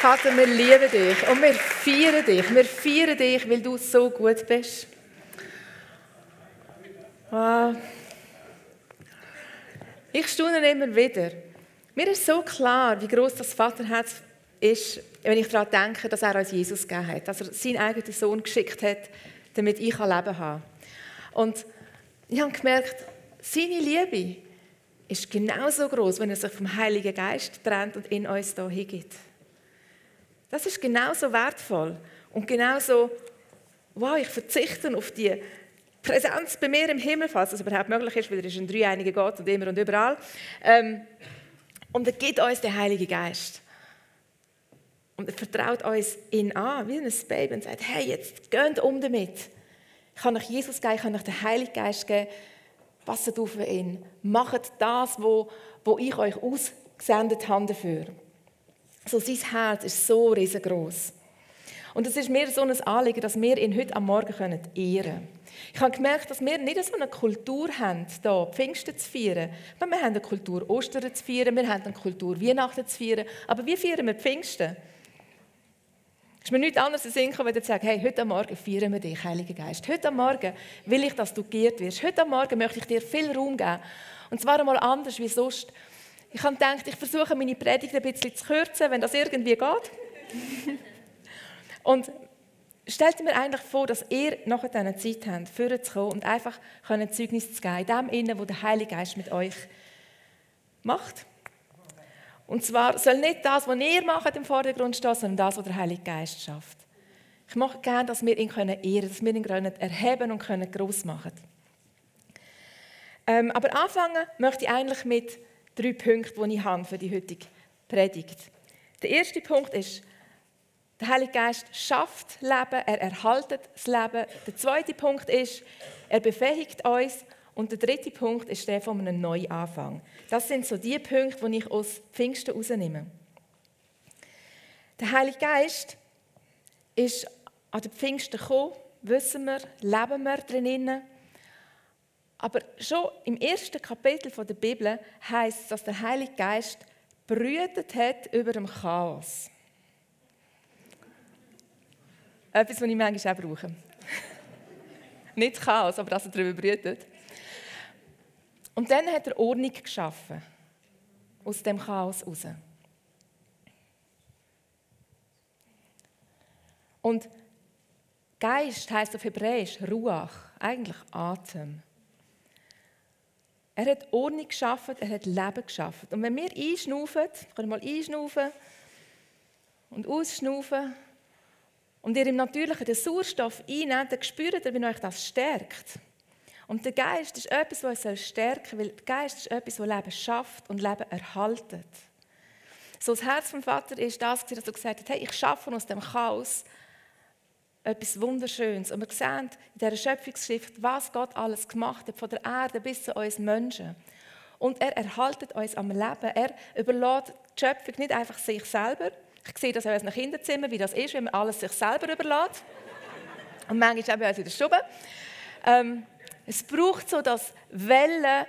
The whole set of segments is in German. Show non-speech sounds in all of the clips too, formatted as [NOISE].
Vater, wir lieben dich und wir feiern dich. Wir feiern dich, weil du so gut bist. Wow. Ich staune immer wieder. Mir ist so klar, wie groß das Vaterherz ist, wenn ich daran denke, dass er uns Jesus gegeben hat, dass er seinen eigenen Sohn geschickt hat, damit ich Leben haben kann. Und ich habe gemerkt, seine Liebe ist genauso groß, wenn er sich vom Heiligen Geist trennt und in uns da hingibt. Das ist genauso wertvoll und genauso, wow, ich verzichte auf die Präsenz bei mir im Himmel, falls das überhaupt möglich ist, weil er ist ein dreieiniger Gott und immer und überall. Ähm, und er gibt uns den Heiligen Geist. Und er vertraut uns ihn an, wie ein Baby, und sagt, hey, jetzt geht um damit. Ich kann euch Jesus geben, ich kann euch den Heiligen Geist geben. Passet auf ihn. Macht das, wo, wo ich euch ausgesendet habe dafür. So, sein Herz ist so riesengroß. Und es ist mir so ein Anliegen, dass wir ihn heute am Morgen ehren können. Ich habe gemerkt, dass wir nicht so eine Kultur haben, hier Pfingsten zu feiern. Wir haben eine Kultur, Ostern zu feiern, wir haben eine Kultur, Weihnachten zu feiern. Aber wie feiern wir Pfingsten? Es ist mir nichts anderes in Sinn gekommen, als zu sagen, hey, heute Morgen feiern wir dich, Heiliger Geist. Heute Morgen will ich, dass du geehrt wirst. Heute Morgen möchte ich dir viel Raum geben. Und zwar einmal anders wie sonst. Ich habe gedacht, ich versuche meine Predigt ein bisschen zu kürzen, wenn das irgendwie geht. und stellt mir eigentlich vor, dass ihr nachher diese Zeit habt, vorher zu kommen und einfach ein Zeugnis zu geben, in dem Innen, wo der Heilige Geist mit euch macht. Und zwar soll nicht das, was ihr macht, im Vordergrund stehen, sondern das, was der Heilige Geist schafft. Ich möchte gerne, dass wir ihn ehren können, dass wir ihn können erheben und können groß machen ähm, Aber anfangen möchte ich eigentlich mit drei Punkten, die ich habe für die heutige Predigt. Der erste Punkt ist, der Heilige Geist schafft Leben, er erhaltet das Leben. Der zweite Punkt ist, er befähigt uns. Und der dritte Punkt ist der von einem Neuanfang. Das sind so die Punkte, die ich aus Pfingsten herausnehme. Der Heilige Geist ist an den Pfingsten gekommen, wissen wir, leben wir drinnen. Aber schon im ersten Kapitel der Bibel heißt es, dass der Heilige Geist brütet hat über dem Chaos. Etwas, was ich manchmal auch brauche. [LAUGHS] Nicht Chaos, aber dass er darüber brütet. Und dann hat er Ordnung geschaffen. Aus dem Chaos raus. Und Geist heißt auf Hebräisch Ruach, eigentlich Atem. Er hat Ordnung geschaffen, er hat Leben geschaffen. Und wenn wir einschnaufen, können wir mal einschnaufen und ausschnaufen und ihr im Natürlichen den Sauerstoff einnehmt, dann spürt ihr, wie euch das stärkt. Und der Geist ist etwas, was uns stärken soll, weil der Geist ist etwas, das Leben schafft und Leben erhaltet. So das Herz vom Vater ist das, dass er gesagt hat, hey, ich schaffe aus dem Chaos etwas Wunderschönes. Und wir sehen in dieser Schöpfungsschrift, was Gott alles gemacht hat, von der Erde bis zu uns Menschen. Und er erhaltet uns am Leben. Er überlässt die Schöpfung nicht einfach sich selber, ich sehe das auch in unseren Kinderzimmern, wie das ist, wenn man alles sich selber überlässt. Und manchmal auch bei uns in der Stube. Ähm, es braucht so, dass Wellen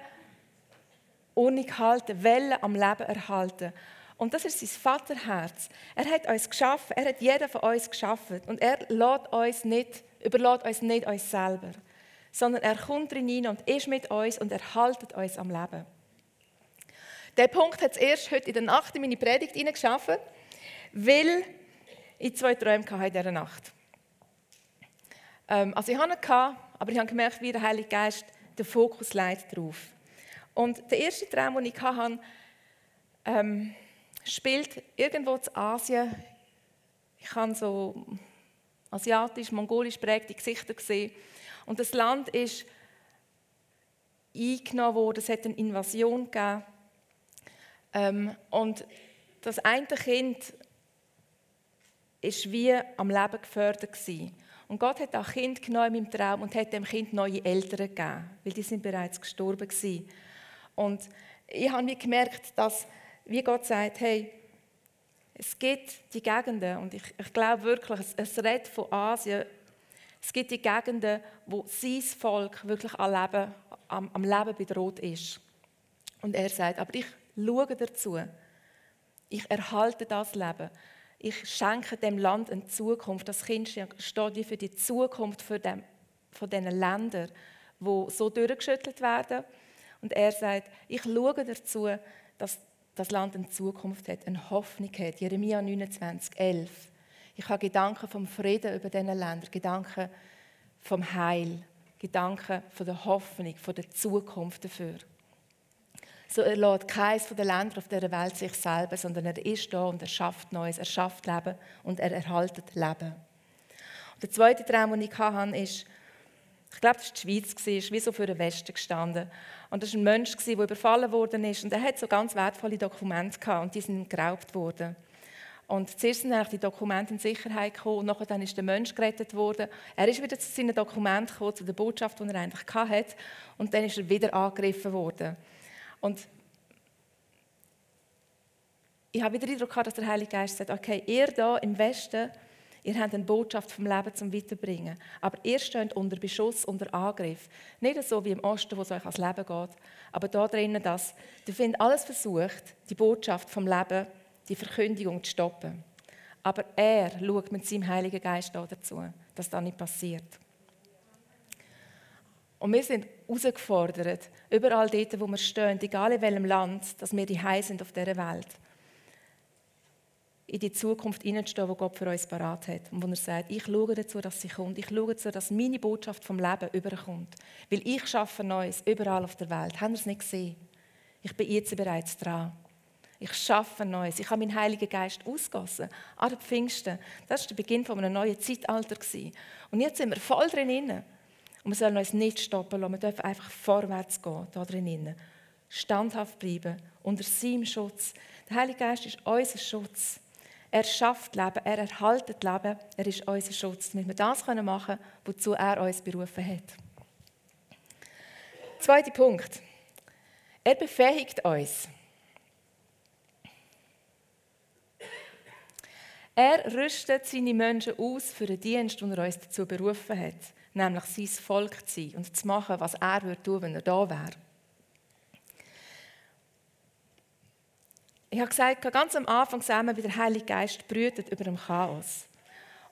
Ordnung halten, Wellen am Leben erhalten. Und das ist sein Vaterherz. Er hat uns geschaffen, er hat jeden von uns geschaffen. Und er lässt uns nicht, überlässt uns nicht uns selber, sondern er kommt hinein und ist mit uns und erhaltet uns am Leben. Der Punkt hat es erst heute in der Nacht in meine Predigt hineingeschaffen weil ich zwei Träume hatte in dieser Nacht. Ähm, also ich hatte ihn, aber ich habe gemerkt, wie der Heilige Geist den Fokus leitet darauf. Und der erste Traum, den ich hatte, ähm, spielt irgendwo in Asien. Ich habe so asiatisch, mongolisch prägte Gesichter gesehen. Und das Land ist eingenommen worden, es hat eine Invasion gegeben. Ähm, und das eine Kind ist wie am Leben gefördert gewesen. Und Gott hat auch Kind genommen in meinem Traum und hat dem Kind neue Eltern gegeben, weil die sind bereits gestorben gewesen. Und ich habe gemerkt, dass, wie Gott sagt, hey, es gibt die Gegenden, und ich, ich glaube wirklich, es, es redet von Asien, es gibt die Gegenden, wo sein Volk wirklich am Leben, am, am Leben bedroht ist. Und er sagt, aber ich schaue dazu, ich erhalte das Leben. ich schenke dem Land eine Zukunft. Das Kind steht wie für die Zukunft für dem, von diesen Ländern, die so durchgeschüttelt werden. Und er sagt, ich schaue dazu, dass das Land eine Zukunft hat, eine Hoffnung hat. Jeremia 29, 11. Ich habe Gedanken vom Frieden über diese Länder, Gedanken vom Heil, Gedanken von der Hoffnung, von der Zukunft dafür. So erlässt keines der Länder auf dieser Welt sich selber, sondern er ist da und er schafft Neues, er schafft Leben und er erhaltet Leben. Und der zweite Traum, den ich hatte, ist, ich glaube, das war die Schweiz, ist wie so für den Westen gestanden. Und das war ein Mensch, der überfallen ist. Und er hat so ganz wertvolle Dokumente gehabt und die sind geraubt worden. Und zuerst sind die Dokumente in Sicherheit gekommen und nachher ist der Mensch gerettet worden. Er ist wieder zu seinen Dokumenten gekommen, zu der Botschaft, die er eigentlich hatte. Und dann ist er wieder angegriffen worden. Und ich habe wieder den Eindruck dass der Heilige Geist sagt, okay, ihr da im Westen, ihr habt eine Botschaft vom Leben zum Weiterbringen. Aber ihr steht unter Beschuss, unter Angriff. Nicht so wie im Osten, wo es euch ans Leben geht, aber da drinnen, dass ihr findet alles versucht, die Botschaft vom Leben, die Verkündigung zu stoppen. Aber er schaut mit seinem Heiligen Geist dazu, dass das nicht passiert. Und wir sind herausgefordert, überall dort, wo wir stehen, egal in welchem Land, dass wir die sind auf dieser Welt, in die Zukunft hineinzustehen, die Gott für uns parat hat. Und wo er sagt, ich schaue dazu, dass sie kommt. Ich schaue dazu, dass meine Botschaft vom Leben überkommt. Weil ich schaffe Neues überall auf der Welt. Haben wir es nicht gesehen? Ich bin jetzt bereits dran. Ich schaffe Neues. Ich habe meinen Heiligen Geist ausgossen. An den Pfingsten. Das war der Beginn eines neuen Zeitalter. Und jetzt sind wir voll drin. Und wir sollen uns nicht stoppen lassen. Wir dürfen einfach vorwärts gehen, da drinnen. Standhaft bleiben, unter seinem Schutz. Der Heilige Geist ist unser Schutz. Er schafft Leben, er erhaltet Leben, er ist unser Schutz, damit wir das machen können, wozu er uns berufen hat. Zweiter Punkt. Er befähigt uns. Er rüstet seine Menschen aus für den Dienst, den er uns dazu berufen hat nämlich sein Volk zu sein und zu machen, was er würde tun, wenn er da wäre. Ich habe gesagt, ganz am Anfang wir, wie der Heilige Geist brütet über dem Chaos.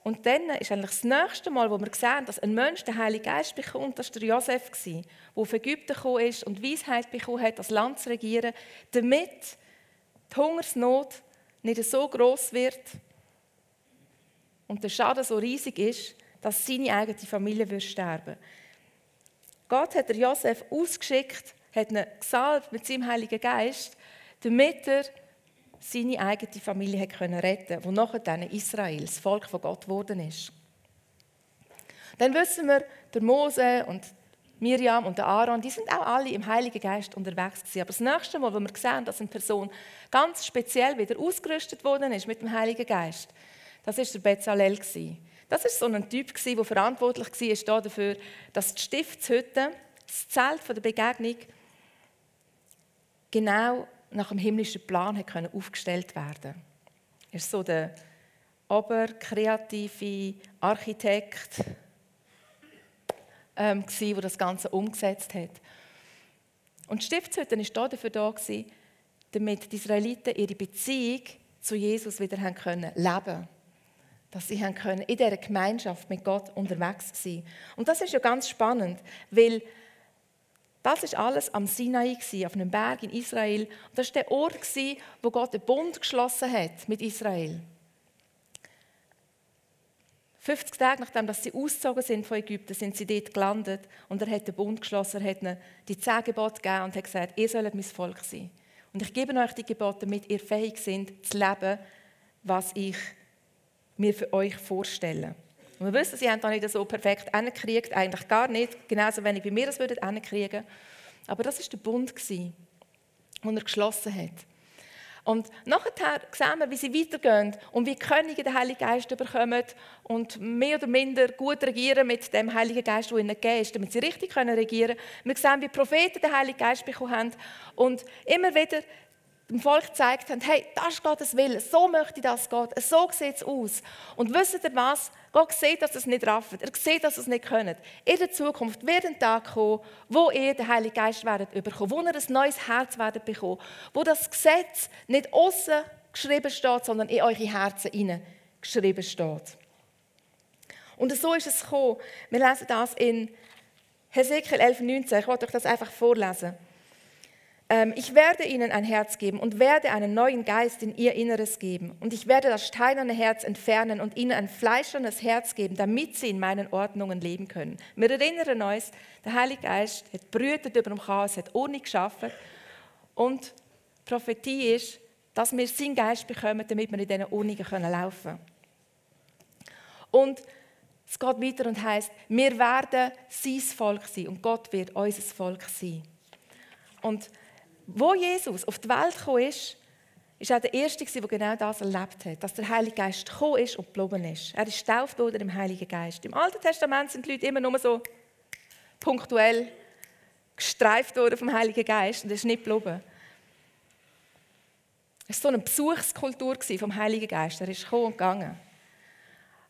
Und dann ist eigentlich das nächste Mal, wo wir sehen, dass ein Mensch den Heiligen Geist bekommt, das war Josef, der auf Ägypten gekommen ist und Weisheit bekommen hat, das Land zu regieren, damit die Hungersnot nicht so groß wird und der Schaden so riesig ist, dass seine eigene Familie würde sterben Gott hat Josef ausgeschickt, hat ihn gesalbt mit seinem Heiligen Geist, damit er seine eigene Familie können retten wo nachher dann Israel, das Volk von Gott geworden ist. Dann wissen wir, der Mose und Miriam und der Aaron, die sind auch alle im Heiligen Geist unterwegs gewesen. Aber das nächste Mal, wo wir sehen, dass eine Person ganz speziell wieder ausgerüstet worden ist mit dem Heiligen Geist, das ist der Bezalel gewesen. Das ist so ein Typ, der verantwortlich war dafür, dass die Stiftshütte, das Zelt der Begegnung, genau nach dem himmlischen Plan aufgestellt werden. Er war so der oberkreative Architekt, ähm, der das Ganze umgesetzt hat. Und die Stiftshütte war dafür da, damit die Israeliten ihre Beziehung zu Jesus wieder leben können dass sie können in dieser Gemeinschaft mit Gott unterwegs sein. Und das ist ja ganz spannend, weil das ist alles am Sinai, auf einem Berg in Israel. Und das war der Ort, wo Gott den Bund geschlossen hat mit Israel. 50 Tage nachdem sie ausgezogen sind von Ägypten, sind sie dort gelandet und er hat den Bund geschlossen, er hat ihnen die zehn Gebote gegeben und hat gesagt, ihr sollt mein Volk sein. Und ich gebe euch die Gebote, damit ihr fähig seid, zu leben, was ich mir für euch vorstellen. Und wir wissen, sie haben da nicht so perfekt hingekriegt, eigentlich gar nicht, genauso wenig wie wir das würden. Aber das war der Bund, den er geschlossen hat. Und nachher sehen wir, wie sie weitergehen und wie Könige den Heiligen Geist bekommen und mehr oder minder gut regieren mit dem Heiligen Geist, der ihnen gegeben ist, damit sie richtig regieren können. Wir sehen, wie Propheten den Heiligen Geist bekommen haben und immer wieder dem Volk gezeigt haben, hey, das ist Gottes Wille, so möchte das Gott, so sieht es aus. Und wisst ihr was? Gott sieht, dass es nicht raffen, er sieht, dass es nicht können. In der Zukunft wird ein Tag kommen, wo ihr den Heiligen Geist werdet bekommen, wo ihr ein neues Herz werdet bekommen, wo das Gesetz nicht außen geschrieben steht, sondern in eure Herzen hinein geschrieben steht. Und so ist es gekommen. Wir lesen das in Hesekiel 11,19. Ich wollte euch das einfach vorlesen. Ähm, ich werde ihnen ein Herz geben und werde einen neuen Geist in ihr Inneres geben. Und ich werde das steinerne Herz entfernen und ihnen ein fleischernes Herz geben, damit sie in meinen Ordnungen leben können. Wir erinnern uns, der Heilige Geist hat brütet über dem Chaos, hat Ordnung geschaffen. Und die Prophetie ist, dass wir seinen Geist bekommen, damit wir in diesen Ordnungen laufen können. Und es geht weiter und heißt, wir werden sein Volk sein und Gott wird unser Volk sein. Und wo Jesus auf die Welt gekommen ist, ist er der Erste, der genau das erlebt hat, dass der Heilige Geist gekommen ist und geblieben ist. Er ist getauft worden im Heiligen Geist. Im Alten Testament sind die Leute immer nur so punktuell gestreift worden vom Heiligen Geist und er ist nicht geblieben. Es war so eine Besuchskultur vom Heiligen Geist. Er ist gekommen und gegangen.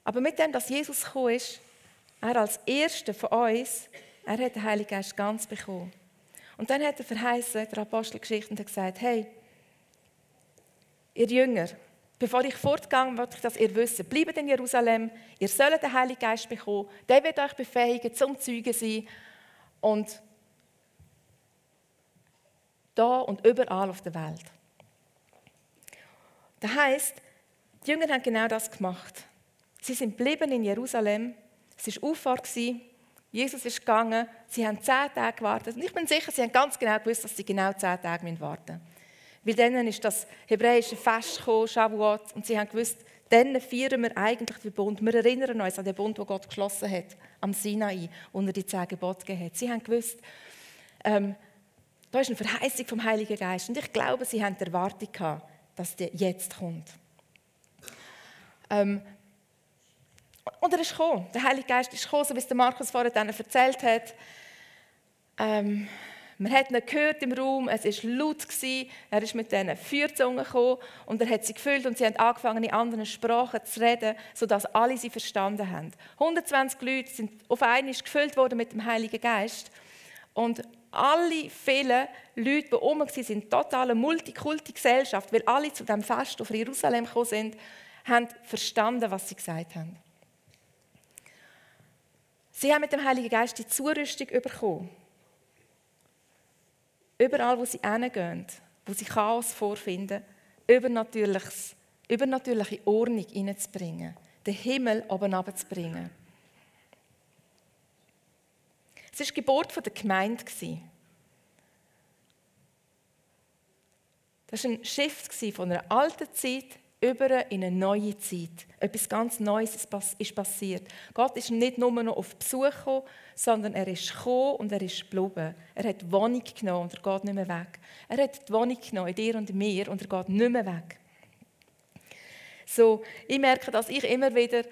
Aber mit dem, dass Jesus gekommen ist, er als Erster von uns, er hat den Heiligen Geist ganz bekommen. Und dann hat er verheißen, der Apostelgeschichte, und hat gesagt, hey, ihr Jünger, bevor ich fortgehe, möchte ich, dass ihr wisst, bleibt in Jerusalem, ihr sollt den Heiligen Geist bekommen, der wird euch befähigen, zum Zeugen sein und da und überall auf der Welt. Das heißt, die Jünger haben genau das gemacht. Sie sind geblieben in Jerusalem. Es war Auffahrt. Jesus ist gegangen. Sie haben zehn Tage gewartet. Und ich bin sicher, sie haben ganz genau gewusst, dass sie genau zehn Tage warten müssen. Weil dann ist das hebräische Fest gekommen, Shavuot. Und sie haben gewusst, dann feiern wir eigentlich den Bund. Wir erinnern uns an den Bund, den Gott geschlossen hat, am Sinai, und er die zehn Gebote gegeben hat. Sie haben gewusst, ähm, da ist eine Verheißung vom Heiligen Geist. Und ich glaube, sie haben die Erwartung gehabt, dass der jetzt kommt. Ähm, und er ist gekommen. Der Heilige Geist ist gekommen, so wie es Markus vorher dann erzählt hat. Ähm, man hat ihn gehört im Raum, es war laut, gewesen. er ist mit diesen Feuerzungen gekommen und er hat sie gefüllt und sie haben angefangen, in anderen Sprachen zu reden, sodass alle sie verstanden haben. 120 Leute sind auf einmal gefüllt worden mit dem Heiligen Geist und alle vielen Leute, die oben waren, sind totale Multikulti-Gesellschaft, weil alle zu dem Fest auf Jerusalem gekommen sind, haben verstanden, was sie gesagt haben. Sie haben mit dem Heiligen Geist die Zurüstung bekommen. Überall, wo sie hingehen, wo sie Chaos vorfinden, übernatürliches, übernatürliche Ordnung hineinzubringen, den Himmel oben runterzubringen. Es war die Geburt der Gemeinde. Das war ein Shift von einer alten Zeit über in eine neue Zeit. Etwas ganz Neues ist passiert. Gott ist nicht nur noch auf Besuch gekommen, sondern er ist gekommen und er ist geblieben. Er hat die Wohnung genommen und er geht nicht mehr weg. Er hat die Wohnung genommen in dir und mir und er geht nicht mehr weg. So, ich merke, dass ich immer wieder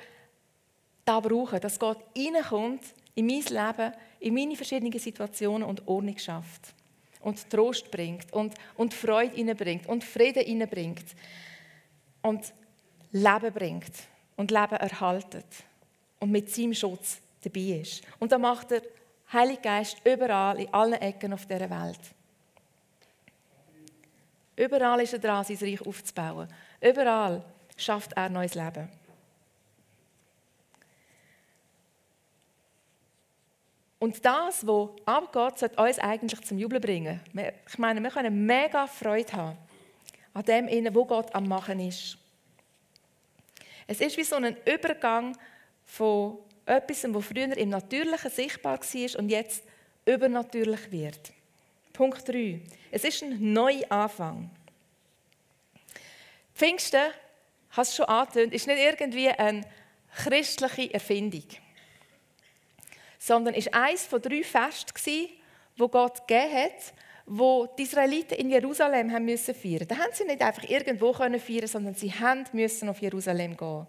da brauche, dass Gott reinkommt in mein Leben, in meine verschiedenen Situationen und Ordnung schafft. Und Trost bringt und, und Freude hineinbringt und Frieden hineinbringt und Leben bringt und Leben erhaltet und mit seinem Schutz dabei ist. Und da macht der Heilige Geist überall, in allen Ecken auf dieser Welt. Überall ist er dran, sein Reich aufzubauen. Überall schafft er neues Leben. Und das, was abgeht, sollte uns eigentlich zum Jubeln bringen. Ich meine, wir können mega Freude haben an dem, wo Gott am Machen ist. Es ist wie so ein Übergang von etwas, was früher im Natürlichen sichtbar war und jetzt übernatürlich wird. Punkt 3. Es ist ein neuer Anfang. Pfingsten, hast du schon angetönt, ist nicht irgendwie eine christliche Erfindung, sondern ist eines von drei Festen, wo Gott gegeben hat, wo die Israeliten in Jerusalem haben müssen feiern. Da haben sie nicht einfach irgendwo können feiern, sondern sie haben müssen auf Jerusalem gehen.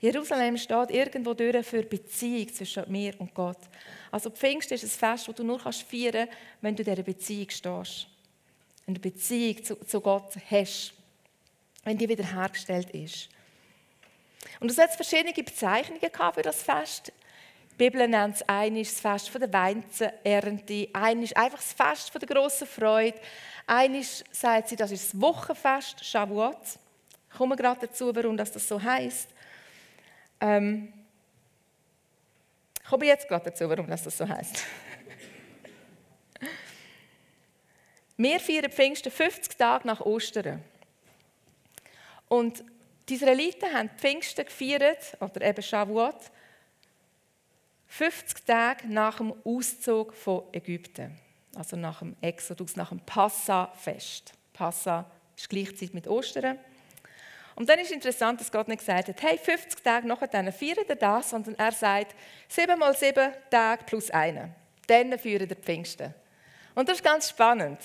Jerusalem steht irgendwo durch für Beziehung zwischen mir und Gott. Also Pfingst ist ein Fest, das du nur kannst feiern kannst, wenn du in dieser Beziehung stehst. Eine Beziehung zu, zu Gott hast. Wenn die wiederhergestellt ist. Und es hat verschiedene Bezeichnungen für das Fest. Bibel nennt es eines das Fest der Weinzenernte, eines einfach das Fest der grossen Freude, eines sagt sie, das ist das Wochenfest, Shavuot, Ich komme gerade dazu, warum das, so heißt. Ähm, ich komme jetzt gerade dazu, warum das, so heißt. [LAUGHS] Wir feiern Pfingsten 50 Tage nach Ostern. Und die Israeliten haben Pfingsten gefeiert, oder eben Shavuot, 50 Tage nach dem Auszug von Ägypten. Also nach dem Exodus, nach dem Passa-Fest. Passa ist gleichzeitig mit Ostern. Und dann ist interessant, dass Gott nicht gesagt hat, hey, 50 Tage nachher dann feiern wir das, sondern er sagt, 7 mal 7 Tage plus einen. Dann feiern wir Pfingsten. Und das ist ganz spannend.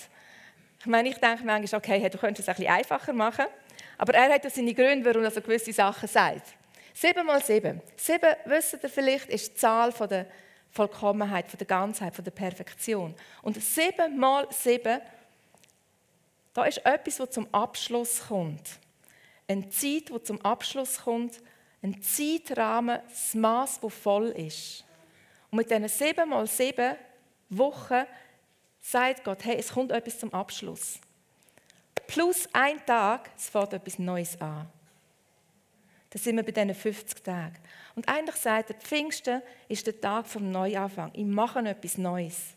Ich meine, ich denke manchmal, okay, hey, du könntest es ein bisschen einfacher machen. Aber er hat ja seine Gründe, warum er so gewisse Sachen sagt. Sieben mal sieben. Sieben, wisst ihr vielleicht, ist die Zahl von der Vollkommenheit, von der Ganzheit, von der Perfektion. Und sieben mal sieben, da ist etwas, was zum Abschluss kommt. Eine Zeit, die zum Abschluss kommt. Ein Zeitrahmen, das Maß, das voll ist. Und mit diesen sieben mal sieben Wochen sagt Gott, hey, es kommt etwas zum Abschluss plus ein Tag, es fängt etwas Neues an. Da sind wir bei diesen 50 Tagen. Und eigentlich sagt er, Pfingsten ist der Tag vom Neuanfang. Ich mache etwas Neues.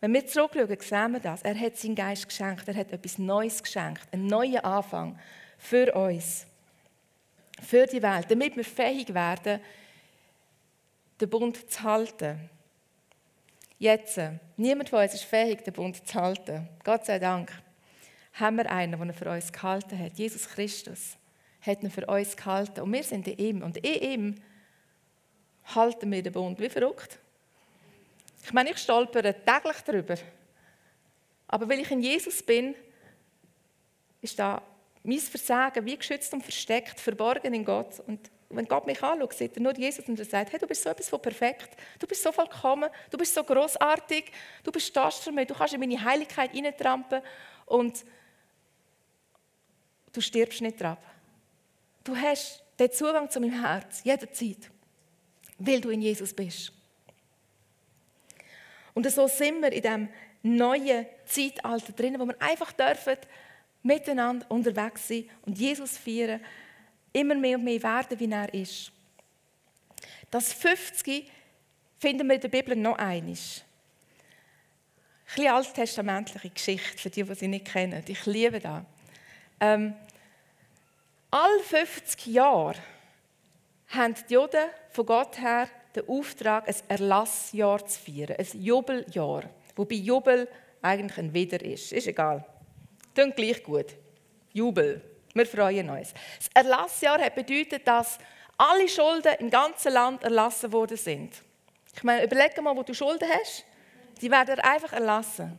Wenn wir zurückschauen, sehen wir das. Er hat seinen Geist geschenkt. Er hat etwas Neues geschenkt. Einen neuen Anfang für uns. Für die Welt. Damit wir fähig werden, den Bund zu halten. Jetzt, niemand von uns ist fähig, den Bund zu halten. Gott sei Dank haben wir einen, der für uns gehalten hat. Jesus Christus hat ihn für uns gehalten. Und wir sind in ihm. Und in ihm halten wir den Bund. Wie verrückt. Ich meine, ich stolpere täglich darüber. Aber weil ich in Jesus bin, ist da mein Versagen wie geschützt und versteckt, verborgen in Gott. Und wenn Gott mich anschaut, sieht er nur Jesus und er sagt, hey, du bist so etwas von perfekt, du bist so vollkommen, du bist so großartig, du bist das für mich, du kannst in meine Heiligkeit hineintrampen und Du stirbst nicht ab. Du hast den Zugang zu meinem Herz jederzeit, weil du in Jesus bist. Und so sind wir in diesem neuen Zeitalter drin, wo wir einfach dürfen miteinander unterwegs sein und Jesus feiern, immer mehr und mehr werden, wie er ist. Das 50 finden wir in der Bibel noch einiges. Ein bisschen alttestamentliche Geschichte, für die, die sie nicht kennen. Ich liebe das. Ähm, all 50 Jahre haben die Juden von Gott her den Auftrag, ein Erlassjahr zu feiern, ein Jubeljahr. Wobei Jubel eigentlich ein Wieder ist. Ist egal. Klingt gleich gut. Jubel. Wir freuen uns. Das Erlassjahr hat bedeutet, dass alle Schulden im ganzen Land erlassen worden sind. Ich meine, überleg mal, wo du Schulden hast. Die werden einfach erlassen.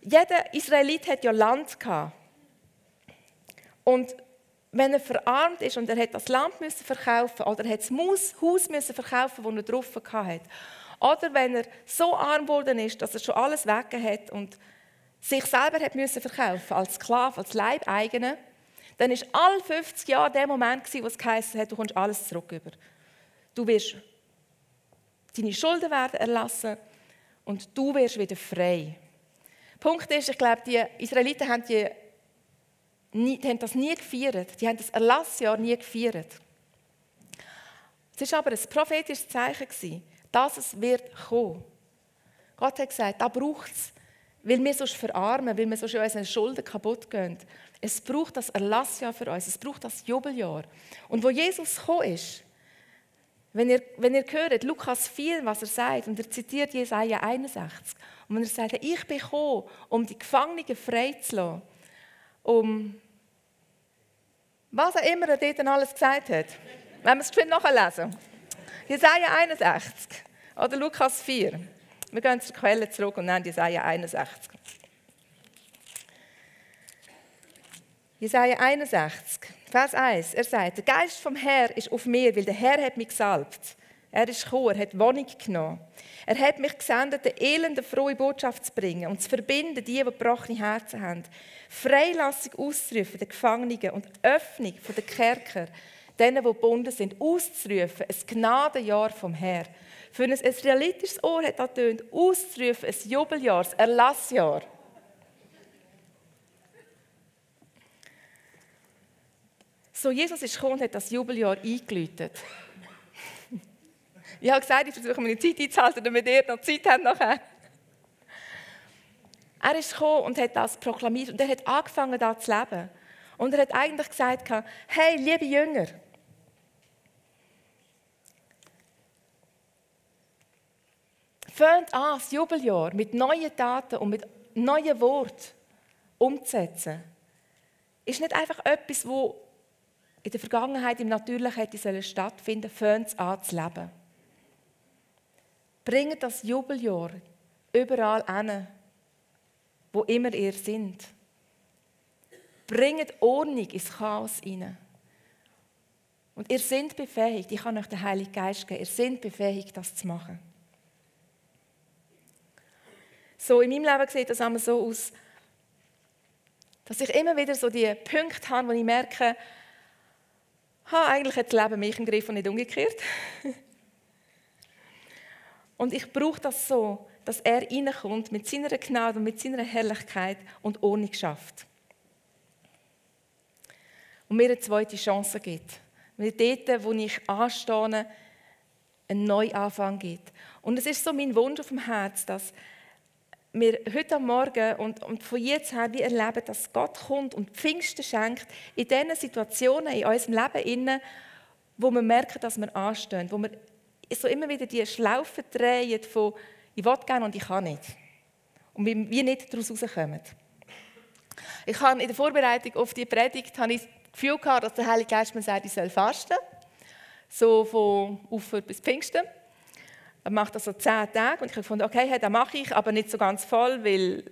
Jeder Israelit hat ja Land gehabt. Und wenn er verarmt ist und er hat das Land müssen verkaufen oder er hat das Haus müssen verkaufen, das er drauf hatte, oder wenn er so arm geworden ist, dass er schon alles weg hat und sich selber hat müssen verkaufen als Sklave, als Leibeigener, dann ist all 50 Jahre der Moment gewesen, wo es geheißen hat, du kommst alles zurück über. Du wirst deine Schulden werden erlassen und du wirst wieder frei. Punkt ist, ich glaube, die Israeliten haben die nie, die haben das nie gefeiert. Die haben das Erlassjahr nie gefeiert. Es war aber ein prophetisches Zeichen, dass es wird kommen. Gott hat gesagt, da braucht es, weil wir sonst verarmen, weil wir sonst unseren Schulden kaputt gehen. Es braucht das Erlassjahr für uns, es braucht das Jubeljahr. Und wo Jesus gekommen ist, wenn ihr, wenn ihr hört, Lukas 4, was er sagt, und er zitiert Jesaja 61, und wenn er sagt, ich bin gekommen, um die Gefangenen freizulassen, um was auch immer er dort alles gesagt hat. Wenn wir es geschwind nachlesen. Jesaja 61 oder Lukas 4. Wir gehen zur Quelle zurück und nennen Jesaja 61. Jesaja 61, Vers 1. Er sagt: Der Geist vom Herr ist auf mir, weil der Herr hat mich gesalbt. Er ist gekommen, er hat Wohnung genommen. Er hat mich gesendet, den Elenden frohe Botschaft zu bringen und zu verbinden, die, die gebrochene Herzen haben. Freilassung auszurufen, den Gefangenen und Öffnung der Kerker, denen, die gebunden sind, auszurufen, ein Gnadenjahr vom Herrn. Für ein israelitisches Ohr hat das tönt, auszurufen, ein Jubeljahr, ein Erlassjahr. So, Jesus ist gekommen und hat das Jubeljahr eingeläutet. Ich habe gesagt, ich versuche meine Zeit einzuhalten, damit ihr noch Zeit habt nachher. Er ist gekommen und hat das proklamiert und er hat angefangen, da zu leben. Und er hat eigentlich gesagt, hey, liebe Jünger, fängt an, das Jubeljahr mit neuen Taten und mit neuen Worten umzusetzen. Ist nicht einfach etwas, wo in der Vergangenheit im Natürlichen hätte stattfinden sollen, fängt an zu leben. Bringt das Jubeljahr überall hin, wo immer ihr seid. Bringt Ordnung ins Chaos hinein. Und ihr seid befähigt, ich kann euch den Heiligen Geist geben, ihr seid befähigt, das zu machen. So, in meinem Leben sieht das einmal so aus, dass ich immer wieder so die Punkte habe, wo ich merke, ha, eigentlich hat das Leben mich im Griff und nicht umgekehrt. [LAUGHS] und ich brauche das so, dass er reinkommt mit seiner Gnade und mit seiner Herrlichkeit und Ordnung schafft. Und mir eine zweite Chance gibt. Weil dort, wo ich anstehe, einen Neuanfang gibt. Und es ist so mein Wunsch auf dem Herz, dass wir heute Morgen und, und von jetzt her wie erleben, dass Gott kommt und Pfingsten schenkt in diesen Situationen in unserem Leben, inne, wo wir merken, dass wir anstehen, wo wir so immer wieder die Schlaufe drehen von «Ich will gerne und ich kann nicht». Und wir nicht daraus rauskommen. Ich habe in der Vorbereitung auf die Predigt habe ich das Gefühl gehabt, dass der Heilige Geist mir sagt, ich soll fasten. So von Ufer bis Pfingsten. Er macht das so zehn Tage und ich habe gefunden, okay, hey, das mache ich, aber nicht so ganz voll, weil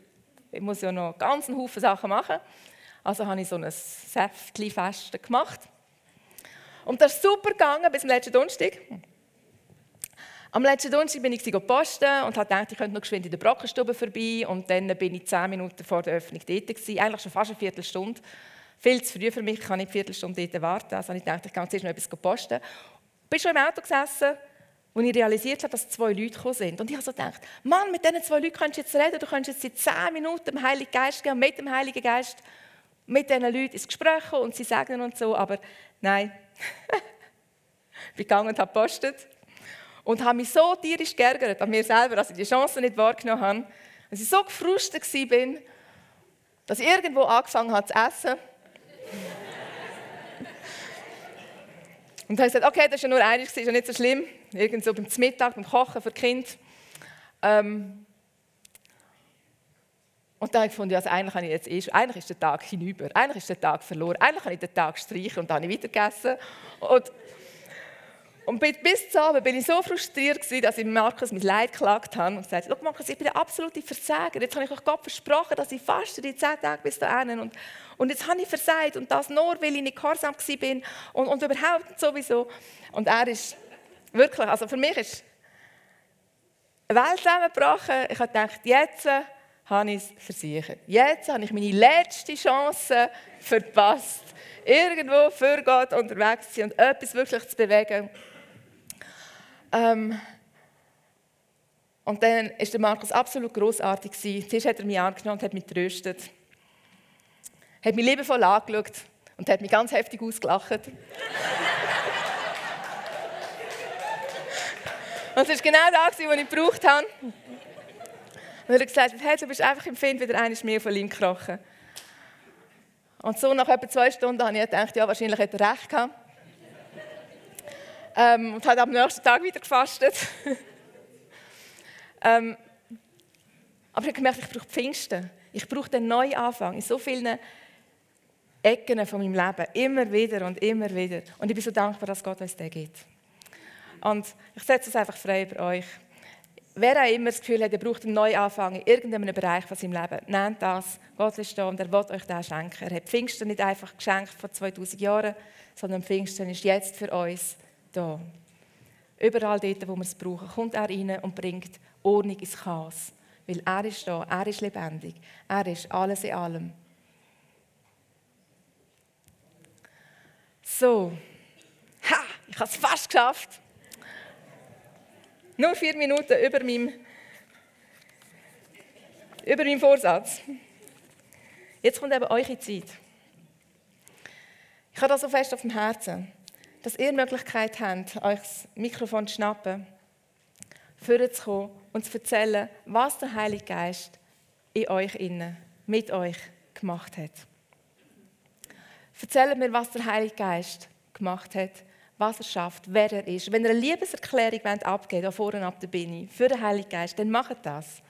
ich muss ja noch ganz einen Haufen Sachen machen. Also habe ich so ein Säftchen-Fest gemacht. Und das ist super gegangen bis zum letzten Donnerstag. Am letzten Donnerstag bin ich posten und habe gedacht, ich könnte noch geschwind in der Brockenstube vorbei. Und dann bin ich zehn Minuten vor der Öffnung dort. Gewesen. Eigentlich schon fast eine Viertelstunde. Viel zu früh für mich, ich kann nicht eine Viertelstunde dort warten. Also ich dachte, ich kann zuerst noch etwas posten. Ich bin schon im Auto gesessen als ich realisiert habe, dass zwei Leute gekommen sind. Und ich habe so gedacht, Mann, mit diesen zwei Leuten kannst du jetzt reden, du kannst jetzt in zehn Minuten dem Heiligen Geist gehen, mit dem Heiligen Geist mit diesen Leuten ins Gespräch kommen und sie sagen und so, aber nein. ich [LAUGHS] bin gegangen und habe gepostet und habe mich so tierisch geärgert an mir selber, dass ich die Chance nicht wahrgenommen habe, dass ich so gefrustet war, dass ich irgendwo angefangen habe zu essen. [LAUGHS] Und dann habe gesagt, okay, das ist ja nur eines, ist ja nicht so schlimm. Irgend beim Mittag, beim Kochen für Kind. Ähm und dann habe ich gefunden, also eigentlich, habe ich jetzt eh, eigentlich ist der Tag hinüber, eigentlich ist der Tag verloren, eigentlich kann ich den Tag streichen und dann habe ich weiter gegessen. Und und bis zu Abend bin ich so frustriert, dass ich Markus mein Leid geklagt habe und gesagt habe, Markus, ich bin der absolute Versager. Jetzt habe ich euch Gott versprochen, dass ich faste die zehn Tage bis dahin. Und, und jetzt habe ich versagt und das nur, weil ich nicht gehorsam war und, und überhaupt sowieso. Und er ist wirklich, also für mich ist eine Welt zusammengebrochen. Ich habe gedacht, jetzt habe ich es versichert. Jetzt habe ich meine letzte Chance verpasst, irgendwo für Gott unterwegs zu sein und etwas wirklich zu bewegen. Ähm, und dann war der Markus absolut großartig. Zuerst hat er mich angenommen und hat mich tröstet. Hat mich liebevoll angeschaut und hat mich ganz heftig ausgelacht. [LAUGHS] und es war genau das, was ich gebraucht habe. Und er hat gesagt, hey, du bist einfach im Find wieder eines mehr von ihm gekrochen. Und so nach etwa zwei Stunden habe ich gedacht, ja, wahrscheinlich hat er recht gehabt. Ähm, und habe am nächsten Tag wieder gefastet. [LAUGHS] ähm, aber ich habe gemerkt, ich brauche Pfingsten. Ich brauche den Neuanfang in so vielen Ecken von meinem Leben. Immer wieder und immer wieder. Und ich bin so dankbar, dass Gott uns den gibt. Und ich setze es einfach frei über euch. Wer auch immer das Gefühl hat, er braucht einen Neuanfang in irgendeinem Bereich von seinem Leben, nennt das. Gott ist da und er will euch das schenken. Er hat Pfingsten nicht einfach geschenkt vor 2000 Jahren, sondern Pfingsten ist jetzt für uns da. Überall dort, wo wir es brauchen, kommt er rein und bringt Ordnung ins Chaos. Weil er ist da, er ist lebendig, er ist alles in allem. So, ha, ich habe es fast geschafft. Nur vier Minuten über meinem, über meinem Vorsatz. Jetzt kommt eben eure Zeit. Ich habe das so fest auf dem Herzen, dass ihr die Möglichkeit habt, euch das Mikrofon zu schnappen, vorzukommen und zu erzählen, was der Heilige Geist in euch innen, mit euch gemacht hat. Erzählt mir, was der Heilige Geist gemacht hat, was er schafft, wer er ist. Wenn ihr eine Liebeserklärung abgeht, da vorne ab der Bühne, für den Heiligen Geist, dann macht das.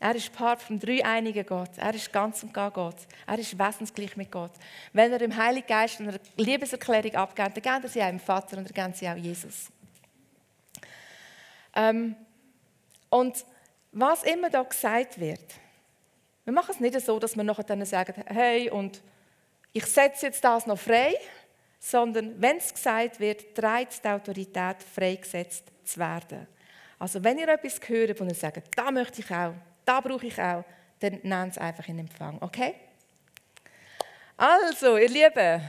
Er ist Part vom dreieinigen Gott. Er ist ganz und gar Gott. Er ist wesensgleich mit Gott. Wenn er im Heiligen Geist eine Liebeserklärung abgeht, dann gibt er sie auch dem Vater und dann gibt sie auch Jesus. Ähm, und was immer da gesagt wird, wir machen es nicht so, dass wir nachher dann sagen, hey, und ich setze jetzt das noch frei, sondern wenn es gesagt wird, trägt die Autorität, freigesetzt zu werden. Also wenn ihr etwas hört und ihr sagt, da möchte ich auch, da brauche ich auch, dann nennt es einfach in Empfang, okay? Also, ihr Lieben,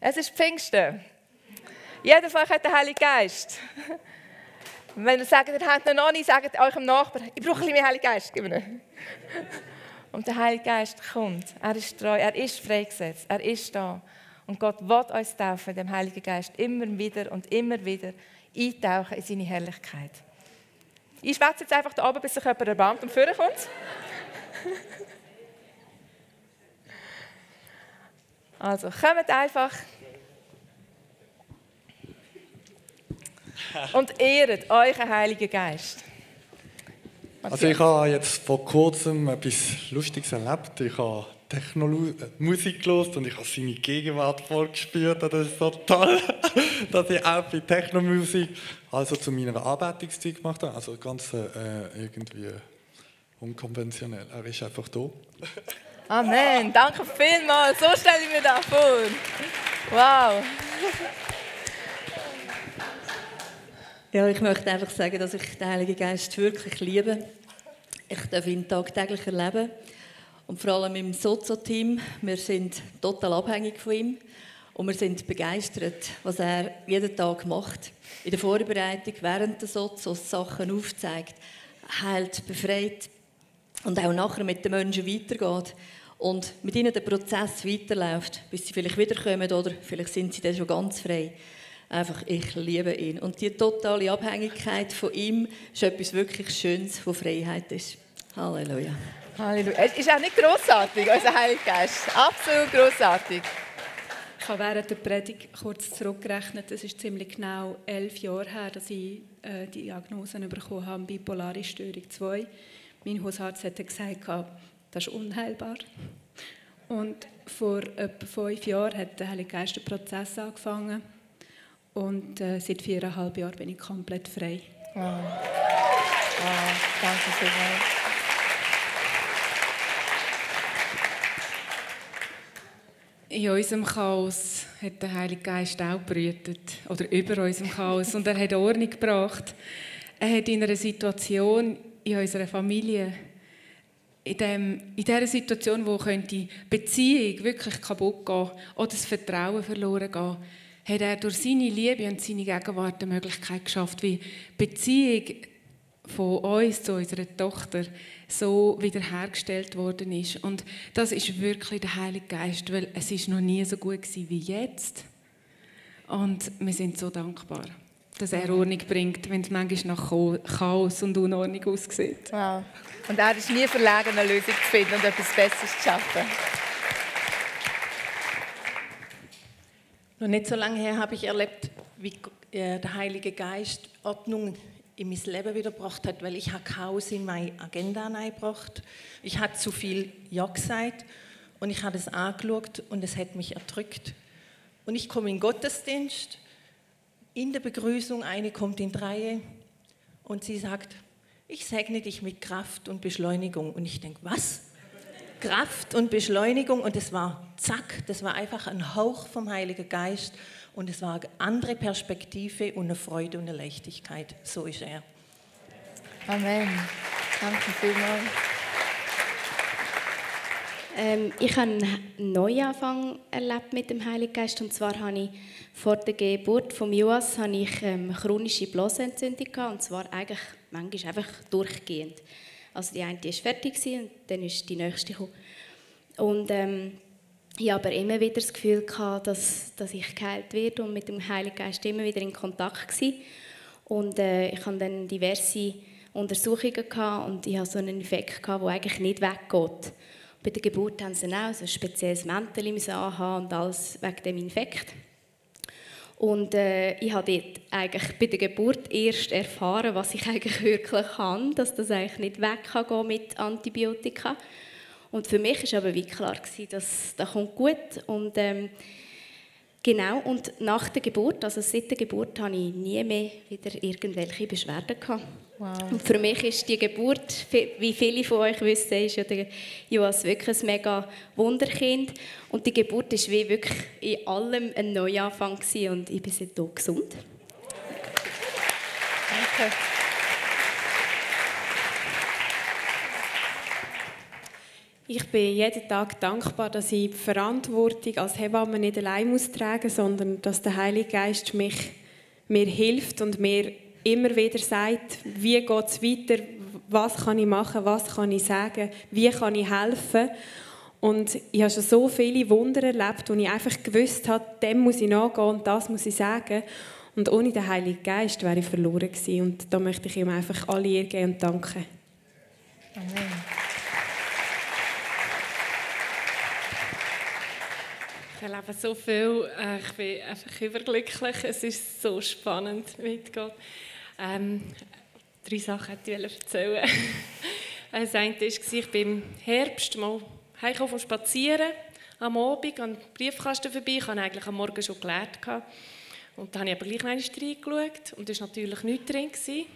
es ist Pfingsten. Euch hat den Heiligen Geist. Wenn ihr sagt, ihr habt noch nicht, sagt eurem Nachbarn, ich brauche ein bisschen mehr Heiligen Geist. Und der Heilige Geist kommt. Er ist treu, er ist freigesetzt, er ist da. Und Gott will uns taufen, dem Heiligen Geist, immer wieder und immer wieder eintauchen in seine Herrlichkeit. Ich schwätze jetzt einfach da oben, bis sich jemand erbarmt und vorne kommt. Also, kommt einfach und ehret euren Heiligen Geist. Also ich habe jetzt vor kurzem etwas Lustiges erlebt. Ich habe Techno-Musik gelost und ich habe seine Gegenwart voll gespürt. Das ist so toll, [LAUGHS] dass ich auch bei Techno-Musik also zu meiner Arbeitungszeit gemacht habe. Also ganz äh, irgendwie unkonventionell. Er ist einfach da. Amen. Danke vielmals. So stelle ich mir das vor. Wow. Ja, ich möchte einfach sagen, dass ich den Heiligen Geist wirklich liebe. Ich darf ihn tagtäglich erleben. Und vor allem im Sozo-Team, wir sind total abhängig von ihm. Und wir sind begeistert, was er jeden Tag macht. In der Vorbereitung, während der Sozos Sachen aufzeigt, heilt, befreit und auch nachher mit den Menschen weitergeht und mit ihnen der Prozess weiterläuft, bis sie vielleicht wiederkommen oder vielleicht sind sie dann schon ganz frei. Einfach, ich liebe ihn. Und die totale Abhängigkeit von ihm ist etwas wirklich Schönes, was Freiheit ist. Halleluja. Halleluja. Es ist auch nicht grossartig, unser Heiliger Geist. Absolut grossartig. Ich habe während der Predigt kurz zurückgerechnet. Es ist ziemlich genau elf Jahre her, dass ich äh, die Diagnose bekommen habe, bipolare Störung 2. Mein Hausarzt hat gesagt, das ist unheilbar. Und vor etwa fünf Jahren hat der Heilige Geist den Prozess angefangen und äh, seit viereinhalb Jahren bin ich komplett frei. Oh. Oh, danke vielmals. In unserem Chaos hat der Heilige Geist auch brütet oder über unserem Chaos und er hat Ordnung gebracht. Er hat in einer Situation in unserer Familie, in, dem, in dieser Situation, wo die Beziehung wirklich kaputt gehen oder das Vertrauen verloren gehen, hat er durch seine Liebe und seine Gegenwart eine Möglichkeit geschafft, wie Beziehung von uns zu unserer Tochter so wiederhergestellt worden ist. Und das ist wirklich der Heilige Geist, weil es ist noch nie so gut gewesen wie jetzt. Und wir sind so dankbar, dass er Ordnung bringt, wenn es manchmal nach Chaos und Unordnung aussieht. Wow. Und er ist nie verlegen, eine Lösung zu finden und etwas Besseres zu schaffen. Noch nicht so lange her habe ich erlebt, wie äh, der Heilige Geist Ordnung in mein Leben wiedergebracht hat, weil ich habe Chaos in meine Agenda eingebracht. Ich habe zu viel Ja gesagt und ich habe es angeschaut und es hat mich erdrückt. Und ich komme in den Gottesdienst, in der Begrüßung, eine kommt in Reihe und sie sagt, ich segne dich mit Kraft und Beschleunigung. Und ich denke, was? Kraft und Beschleunigung und es war zack, das war einfach ein Hauch vom Heiligen Geist und es war eine andere Perspektive und eine Freude und eine Leichtigkeit. So ist er. Amen. Danke vielmals. Ähm, ich habe einen Neuanfang erlebt mit dem Heiligen Geist und zwar habe ich vor der Geburt von Joas habe ich ähm, chronische Blasenentzündung gehabt, und zwar eigentlich manchmal einfach durchgehend. Also die eine war fertig und dann ist die nächste gekommen. Und ähm, ich habe aber immer wieder das Gefühl dass, dass ich geheilt werde und mit dem Heiligen Geist immer wieder in Kontakt war. Und äh, ich hatte dann diverse Untersuchungen und ich hatte so einen gehabt, der eigentlich nicht weggeht. Bei der Geburt haben sie auch so ein spezielles Mäntel anhaben und alles wegen dem Infekt. Und äh, ich habe dort eigentlich bei der Geburt erst erfahren, was ich [LAUGHS] eigentlich wirklich kann, dass das eigentlich nicht weg kann mit Antibiotika. Und für mich war aber wie klar, gewesen, dass das kommt gut und ähm, Genau, und nach der Geburt, also seit der Geburt, habe ich nie mehr wieder irgendwelche Beschwerden gehabt. Wow. Und für mich ist die Geburt, wie viele von euch wissen, ist ja der Joas wirklich ein mega Wunderkind. Und die Geburt war wie wirklich in allem ein Neuanfang gewesen und ich bin seitdem gesund. Danke. Ich bin jeden Tag dankbar, dass ich die Verantwortung als Hebamme nicht allein muss tragen sondern dass der Heilige Geist mich, mir hilft und mir immer wieder sagt, wie geht es weiter, was kann ich machen, was kann ich sagen, wie kann ich helfen. Und ich habe schon so viele Wunder erlebt, wo ich einfach gewusst habe, dem muss ich nachgehen und das muss ich sagen. Und ohne den Heiligen Geist wäre ich verloren gewesen. Und da möchte ich ihm einfach alle ihr geben und danken. Amen. Ich erlebe so viel. Äh, ich bin einfach überglücklich. Es ist so spannend mit Gott. Ähm, drei Sachen hätte ich erzählen [LAUGHS] Das eine war, ich bin im Herbst mal vom Spazieren am Abend an den Briefkasten vorbei. Ich hatte eigentlich am Morgen schon gelernt. Und dann habe ich aber gleich noch reingeschaut und es war natürlich nichts drin.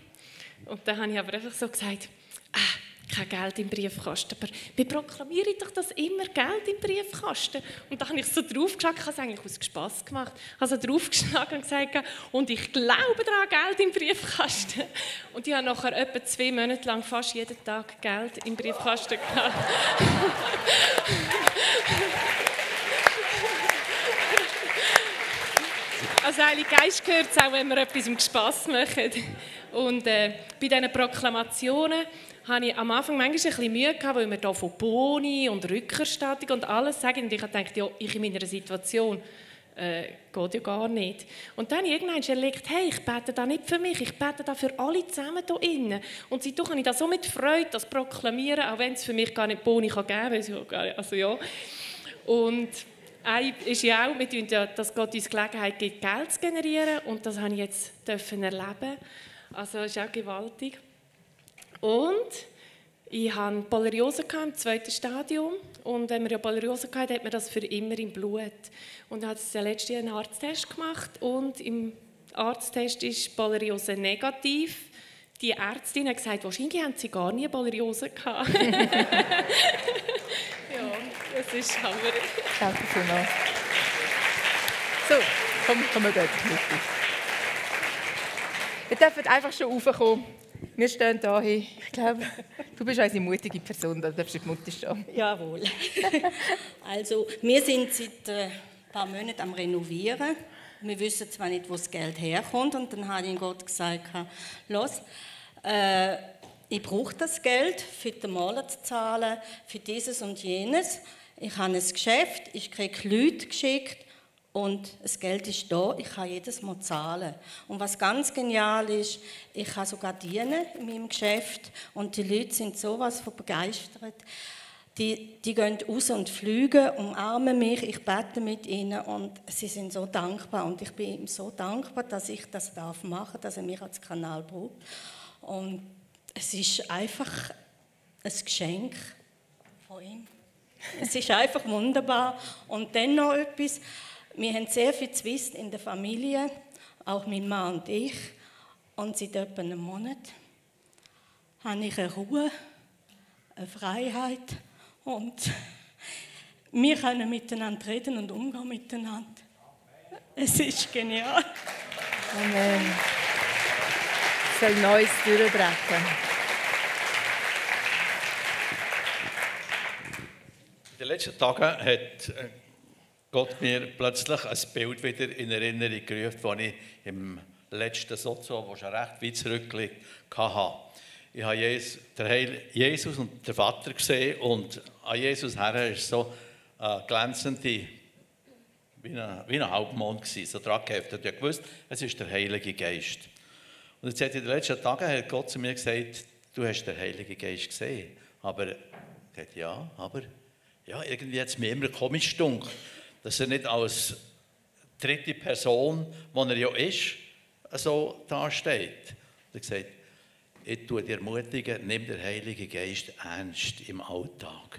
Und dann habe ich aber einfach so gesagt, ah, kein Geld im Briefkasten. Aber wir proklamieren doch das immer Geld im Briefkasten. Und da habe ich so draufgeschaut, ich habe es eigentlich aus Spass gemacht, ich habe so draufgeschlagen und gesagt, und ich glaube daran, Geld im Briefkasten. Und ich habe nachher etwa zwei Monate lang fast jeden Tag Geld im Briefkasten gehabt. Als Heilige Geist gehört es auch, wenn wir etwas im Spass machen. Und äh, bei diesen Proklamationen hatte ich am Anfang manchmal ein bisschen Mühe, gehabt, weil wir hier von Boni und Rückerstattung und alles sagen. Und ich dachte, ja, ich in meiner Situation äh, geht ja gar nicht. Und dann irgendwann erlegt, hey, ich bete da nicht für mich, ich bete da für alle zusammen hier innen. Und seitdem kann ich das so mit Freude das proklamieren, auch wenn es für mich gar nicht Boni kann geben kann. Also ja. Und ein ist ja auch, dass Gott uns Gelegenheit gibt, Geld zu generieren. Und das habe ich jetzt erleben. Also das ist auch gewaltig. Und ich hatte Polariose im zweiten Stadium. Und wenn man ja Polariose hatte, hat man das für immer im Blut. Und ich habe letztes Jahr einen Arzttest gemacht. Und im Arzttest ist Polariose negativ. Die Ärztin hat gesagt, wahrscheinlich haben sie gar nie Polariose gehabt. [LAUGHS] ja, das ist Hammer. Danke vielmals. So, komm, komm mal dort. Wir dürfen einfach schon raufkommen. Wir stehen hier. Ich glaube, du bist eine mutige Person, da darfst du die Mutter stehen. Jawohl. [LAUGHS] Also, wir sind seit ein paar Monaten am Renovieren. Wir wissen zwar nicht, wo das Geld herkommt. Und dann habe ich Gott gesagt, los, äh, ich brauche das Geld, für den Maler zu zahlen, für dieses und jenes. Ich habe ein Geschäft, ich kriege Leute geschickt und das Geld ist da, ich kann jedes Mal zahlen. Und was ganz genial ist, ich kann sogar dienen in meinem Geschäft und die Leute sind sowas von begeistert. Die, die gehen raus und fliegen, umarmen mich, ich bete mit ihnen und sie sind so dankbar. Und ich bin ihm so dankbar, dass ich das darf machen, dass er mich als Kanal braucht. Und es ist einfach ein Geschenk von ihm. Es ist einfach wunderbar. Und dann noch etwas, wir haben sehr viel Zwist in der Familie, auch mein Mann und ich. Und seit etwa einem Monat habe ich eine Ruhe, eine Freiheit und [LAUGHS] wir können miteinander reden und umgehen miteinander. Es ist genial. Amen. Es soll Neues durchbrechen. In den letzten Tagen hat äh, Gott mir plötzlich ein Bild wieder in Erinnerung gerufen, das ich im letzten Sozo, das schon recht weit zurückliegt, hatte. Ich habe Jesus, und den Vater gesehen und an Jesus her ist so eine glänzende, wie ein, wie ein Halbmond gewesen, so dran geheftet. Ich gewusst, es ist der Heilige Geist. Und jetzt hat in den letzten Tagen hat Gott zu mir gesagt, du hast den Heiligen Geist gesehen. Aber, ich ja, aber, ja, irgendwie hat es mir immer komisch gestunken, dass er nicht als dritte Person, die er ja ist, so dasteht. Er gesagt, ich tue dir ermutigen, nimm den Heiligen Geist ernst im Alltag.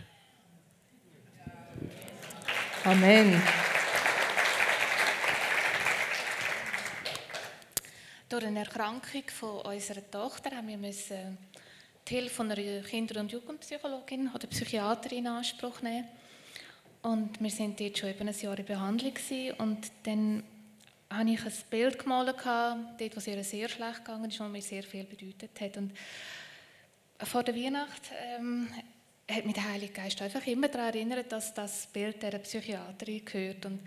Amen. Durch eine Erkrankung von unserer Tochter haben wir müssen die Hilfe von einer Kinder- und Jugendpsychologin oder Psychiaterin in Anspruch nehmen. Und wir sind dort schon eben ein Jahr in Behandlung gewesen. und dann habe ich ein Bild gemalt, dort, wo es ihr sehr schlecht gegangen ist und mir sehr viel bedeutet hat. Und vor der Weihnacht ähm, hat mich der Heilige Geist einfach immer daran erinnert, dass das Bild der Psychiaterin gehört. Und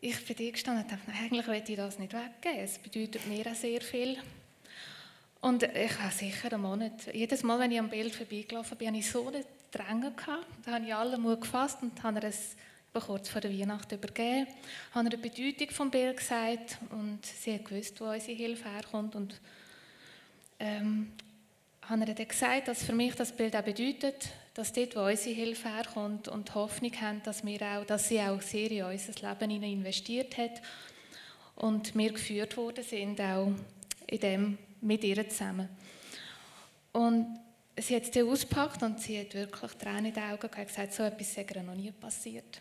ich bin da gestanden und dachte, eigentlich will ich das nicht weggeben. Es bedeutet mir auch sehr viel. Und ich habe sicher einen Monat, jedes Mal, wenn ich am Bild vorbeigelaufen bin, hatte ich so einen Drängen. Gehabt. Da habe ich alle Mut gefasst und habe es kurz vor der Weihnacht übergeben, habe ihr die Bedeutung vom Bild gesagt und sie hat gewusst, wo unsere Hilfe herkommt und ähm, habe ihr dann gesagt, dass für mich das Bild auch bedeutet, dass dort, wo unsere Hilfe herkommt und Hoffnung haben, dass, wir auch, dass sie auch sehr in unser Leben investiert hat und wir geführt worden sind, auch in dem mit ihr zusammen. Und sie hat dann ausgepackt und sie hat wirklich Tränen in den Augen gehabt und gesagt, so etwas sei noch nie passiert.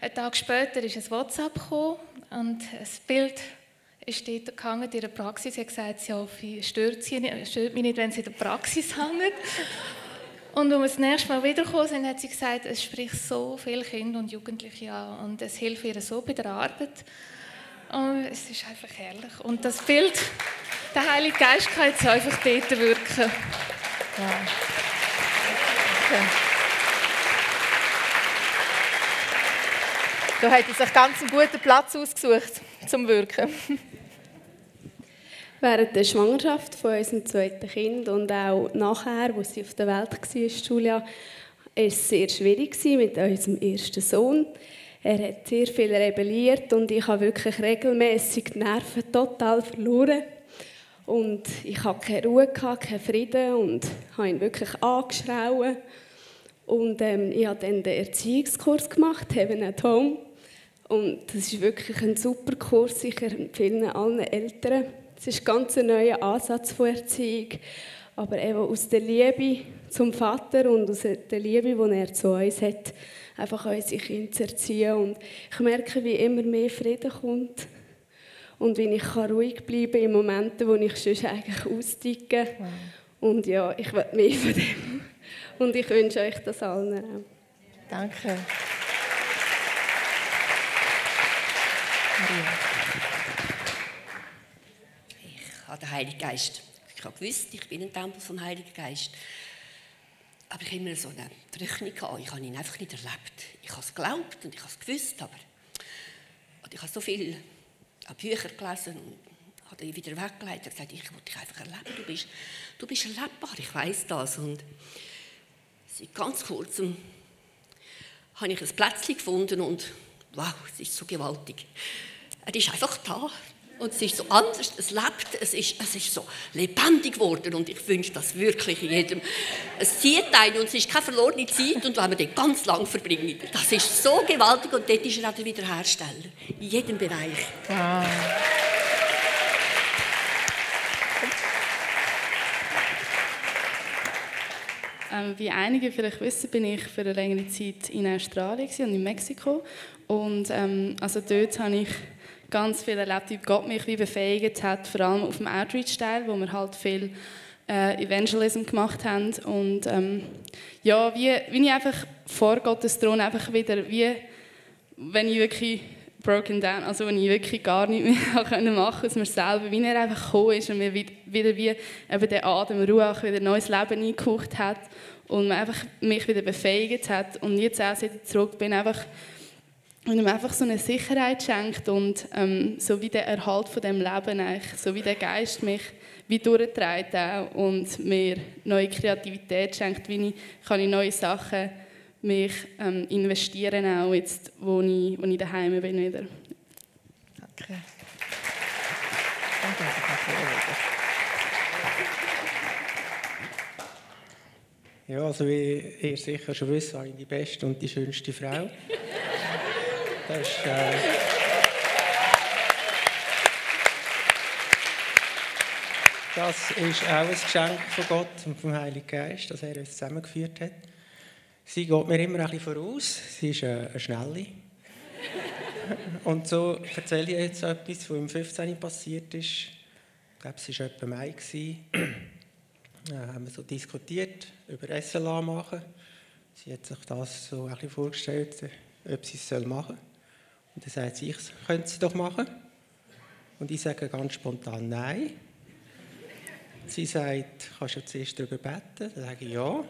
Ein Tag später ist ein WhatsApp gekommen und ein Bild ist dort gehangen in der Praxis. Sie hat gesagt, sie stört, sie nicht, stört mich nicht, wenn sie in der Praxis [LAUGHS] hängt. Und als wir das nächste Mal wiedergekommen sind, hat sie gesagt, es spricht so viele Kinder und Jugendliche an und es hilft ihr so bei der Arbeit. Und es ist einfach herrlich. Und das Bild, der Heilige Geist kann jetzt einfach dort wirken. Ja. Okay. Da hat er sich ganz einen guten Platz ausgesucht zum Wirken. [LAUGHS] Während der Schwangerschaft von unserem zweiten Kind und auch nachher, wo sie auf der Welt war, Julia, war es sehr schwierig mit unserem ersten Sohn. Er hat sehr viel rebelliert und ich habe wirklich regelmäßig die Nerven total verloren. Und ich hatte keine Ruhe, keinen Frieden und habe ihn wirklich angeschrauen. Und ähm, ich habe dann den Erziehungskurs gemacht, Heaven at Home. Und das ist wirklich ein super Kurs. Ich empfehle allen Eltern. Es ist ganz ein neuer Ansatz von Erziehung, aber eben aus der Liebe zum Vater und aus der Liebe, die er zu uns hat, einfach unsere Kinder zu erziehen. Und ich merke, wie immer mehr Frieden kommt und wie ich ruhig bleiben kann in Momenten, wo ich sonst eigentlich austicke. Wow. Und ja, ich will mehr von dem. Und ich wünsche euch das allen auch. Danke. Ich habe den Heiligen Geist. Ich habe gewusst, ich bin ein Tempel vom Heiligen Geist. Aber ich habe immer so eine Drückung gehabt. Ich habe ihn einfach nicht erlebt. Ich habe es geglaubt und ich habe es gewusst, aber und ich habe so viele Bücher gelesen und habe ihn wieder weggelegt und gesagt, ich will dich einfach erleben. Du bist, du bist erlebbar, ich weiß das. Und seit ganz kurzem habe ich ein Plätzchen gefunden und wow, es ist so gewaltig. Er ist einfach da. Und es ist so anders, es lebt, es ist, es ist so lebendig geworden und ich wünsche das wirklich jedem. Es zieht einen und es ist keine verlorene Zeit und wenn wir den ganz lang verbringen. Das ist so gewaltig und dort ist er auch der Wiederhersteller. In jedem Bereich. Wow. Ähm, wie einige vielleicht wissen, bin ich für eine längere Zeit in Australien und in Mexiko. Und ähm, also dort habe ich ganz viel erlebt, wie Gott mich wie befähigt hat, vor allem auf dem Outreach-Teil, wo wir halt viel äh, Evangelism gemacht haben. Und ähm, ja, wie, wie ich einfach vor Gottes Thron einfach wieder, wie wenn ich wirklich broken down, also wenn ich wirklich gar nicht mehr können [LAUGHS] machen aus mir selber, wie er einfach gekommen ist und mir wieder wie eben der Atem, Ruach wieder neues Leben eingehaucht hat und mir einfach mich wieder befähigt hat und jetzt auch, seit ich zurück bin, einfach und ihm einfach so eine Sicherheit schenkt und ähm, so wie der Erhalt von dem Leben so wie der Geist mich wie durchtreibt auch und mir neue Kreativität schenkt, wie ich, kann ich neue Sachen mich ähm, investieren, auch jetzt, wo ich, wo ich daheim bin wieder. Danke. Danke, Ja, also wie ihr sicher schon wisst, habe ich die beste und die schönste Frau. Das ist, das ist auch ein Geschenk von Gott und vom Heiligen Geist, dass er uns zusammengeführt hat. Sie geht mir immer ein bisschen voraus. Sie ist eine Schnelle. Und so erzähle ich jetzt etwas, was im 15. passiert ist. Ich glaube, es war etwa Mai. Da haben wir so diskutiert über SLA machen. Sie hat sich das so ein bisschen vorgestellt, ob sie es machen soll. Und dann sagt sie, ich könnte es doch machen. Und ich sage ganz spontan Nein. Sie sagt, kannst du zuerst darüber beten? Dann sage ich ja.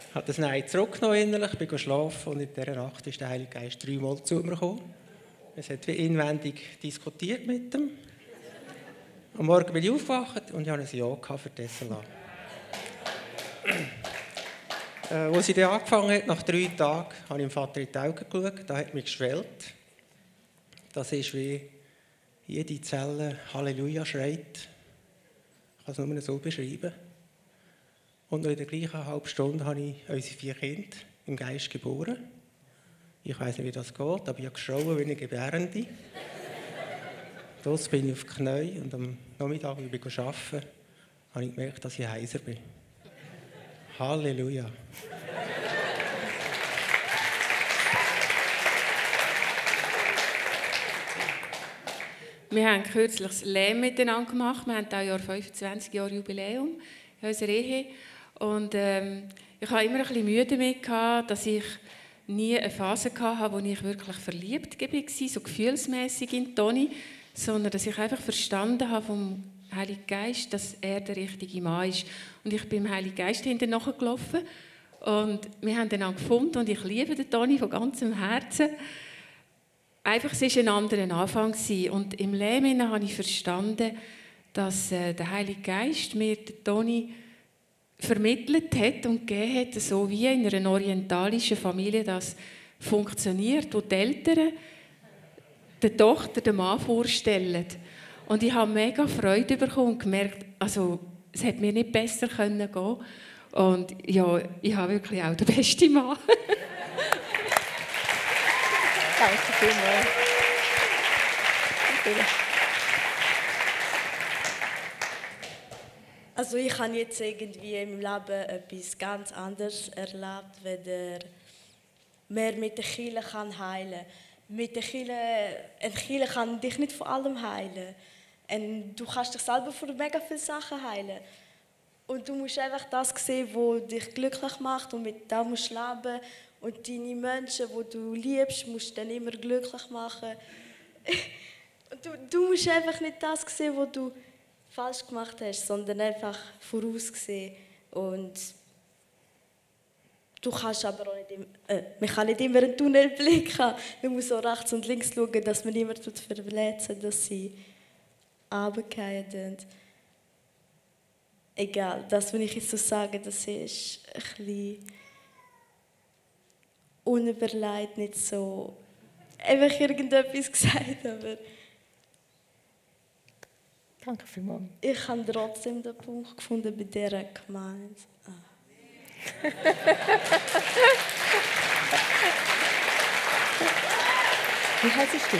Ich habe das Nein zurückgenommen innerlich, bin geschlafen und in dieser Nacht ist der Heilige Geist dreimal zu mir gekommen. Es hat wie inwendig diskutiert mit ihm. Am Morgen bin ich aufgewacht und ich hatte ein Ja für das SLA. Äh, als sie dann angefangen hat, nach drei Tagen, habe ich dem Vater in die Augen geschaut, da hat mich geschwellt. Das ist wie jede Zelle Halleluja schreit. Ich kann es nur so beschreiben. Und noch in der gleichen halben Stunde habe ich unsere vier Kinder im Geist geboren. Ich weiß nicht, wie das geht, aber ich habe geschrauen wie eine Gebärende. Dort bin ich auf die Knie und am Nachmittag, als ich arbeiten habe ich gemerkt, dass ich heiser bin. Halleluja. Wir haben kürzlich das Lehm miteinander gemacht. Wir haben dieses Jahr 25 Jahre Jubiläum in unserer Ehe. Und ähm, ich habe immer ein bisschen Mühe damit dass ich nie eine Phase hatte, wo ich wirklich verliebt war, so gefühlsmäßig in Toni, sondern dass ich einfach verstanden habe vom Heiligen Geist, dass er der richtige Mann ist. Und ich bin dem Heiligen Geist hinterher nachgelaufen und wir haben dann gefunden und ich liebe den Toni von ganzem Herzen. Einfach, es war ein anderer Anfang. Und im Leben habe ich verstanden, dass äh, der Heilige Geist mir den Toni vermittelt hat und gegeben hat, so wie in einer orientalischen Familie das funktioniert, wo die Eltern der Tochter den Mann vorstellen. Und ich habe mega Freude bekommen und gemerkt, also es hätte mir nicht besser können gehen. Und ja, ich habe wirklich auch den besten Mann. [LAUGHS] Danke vielmals. Also ich habe jetzt irgendwie im Leben etwas ganz anderes erlebt, wenn der mehr mit der Kirche kann heilen. Mit der Kirche, eine Kirche kann dich nicht von allem heilen. Und du kannst dich selber von mega vielen Sachen heilen. Und du musst einfach das sehen, was dich glücklich macht und mit dem musst du leben. Und deine Menschen, die du liebst, musst du dann immer glücklich machen. [LAUGHS] du, du musst einfach nicht das sehen, was du falsch gemacht hast, sondern einfach vorausgesehen. Und du kannst aber auch nicht, im, äh, man kann nicht immer einen Tunnelblick haben. Man muss auch rechts und links schauen, dass man niemanden verletzen dass sie runterfallen. Egal, das, was ich jetzt so sage, das ist ein bisschen unüberlegt, nicht so einfach irgendetwas [LAUGHS] gesagt, aber Danke vielmals. Ich habe trotzdem den Punkt gefunden bei dieser Gemeinde. Ah. [LAUGHS] Wie heißt du?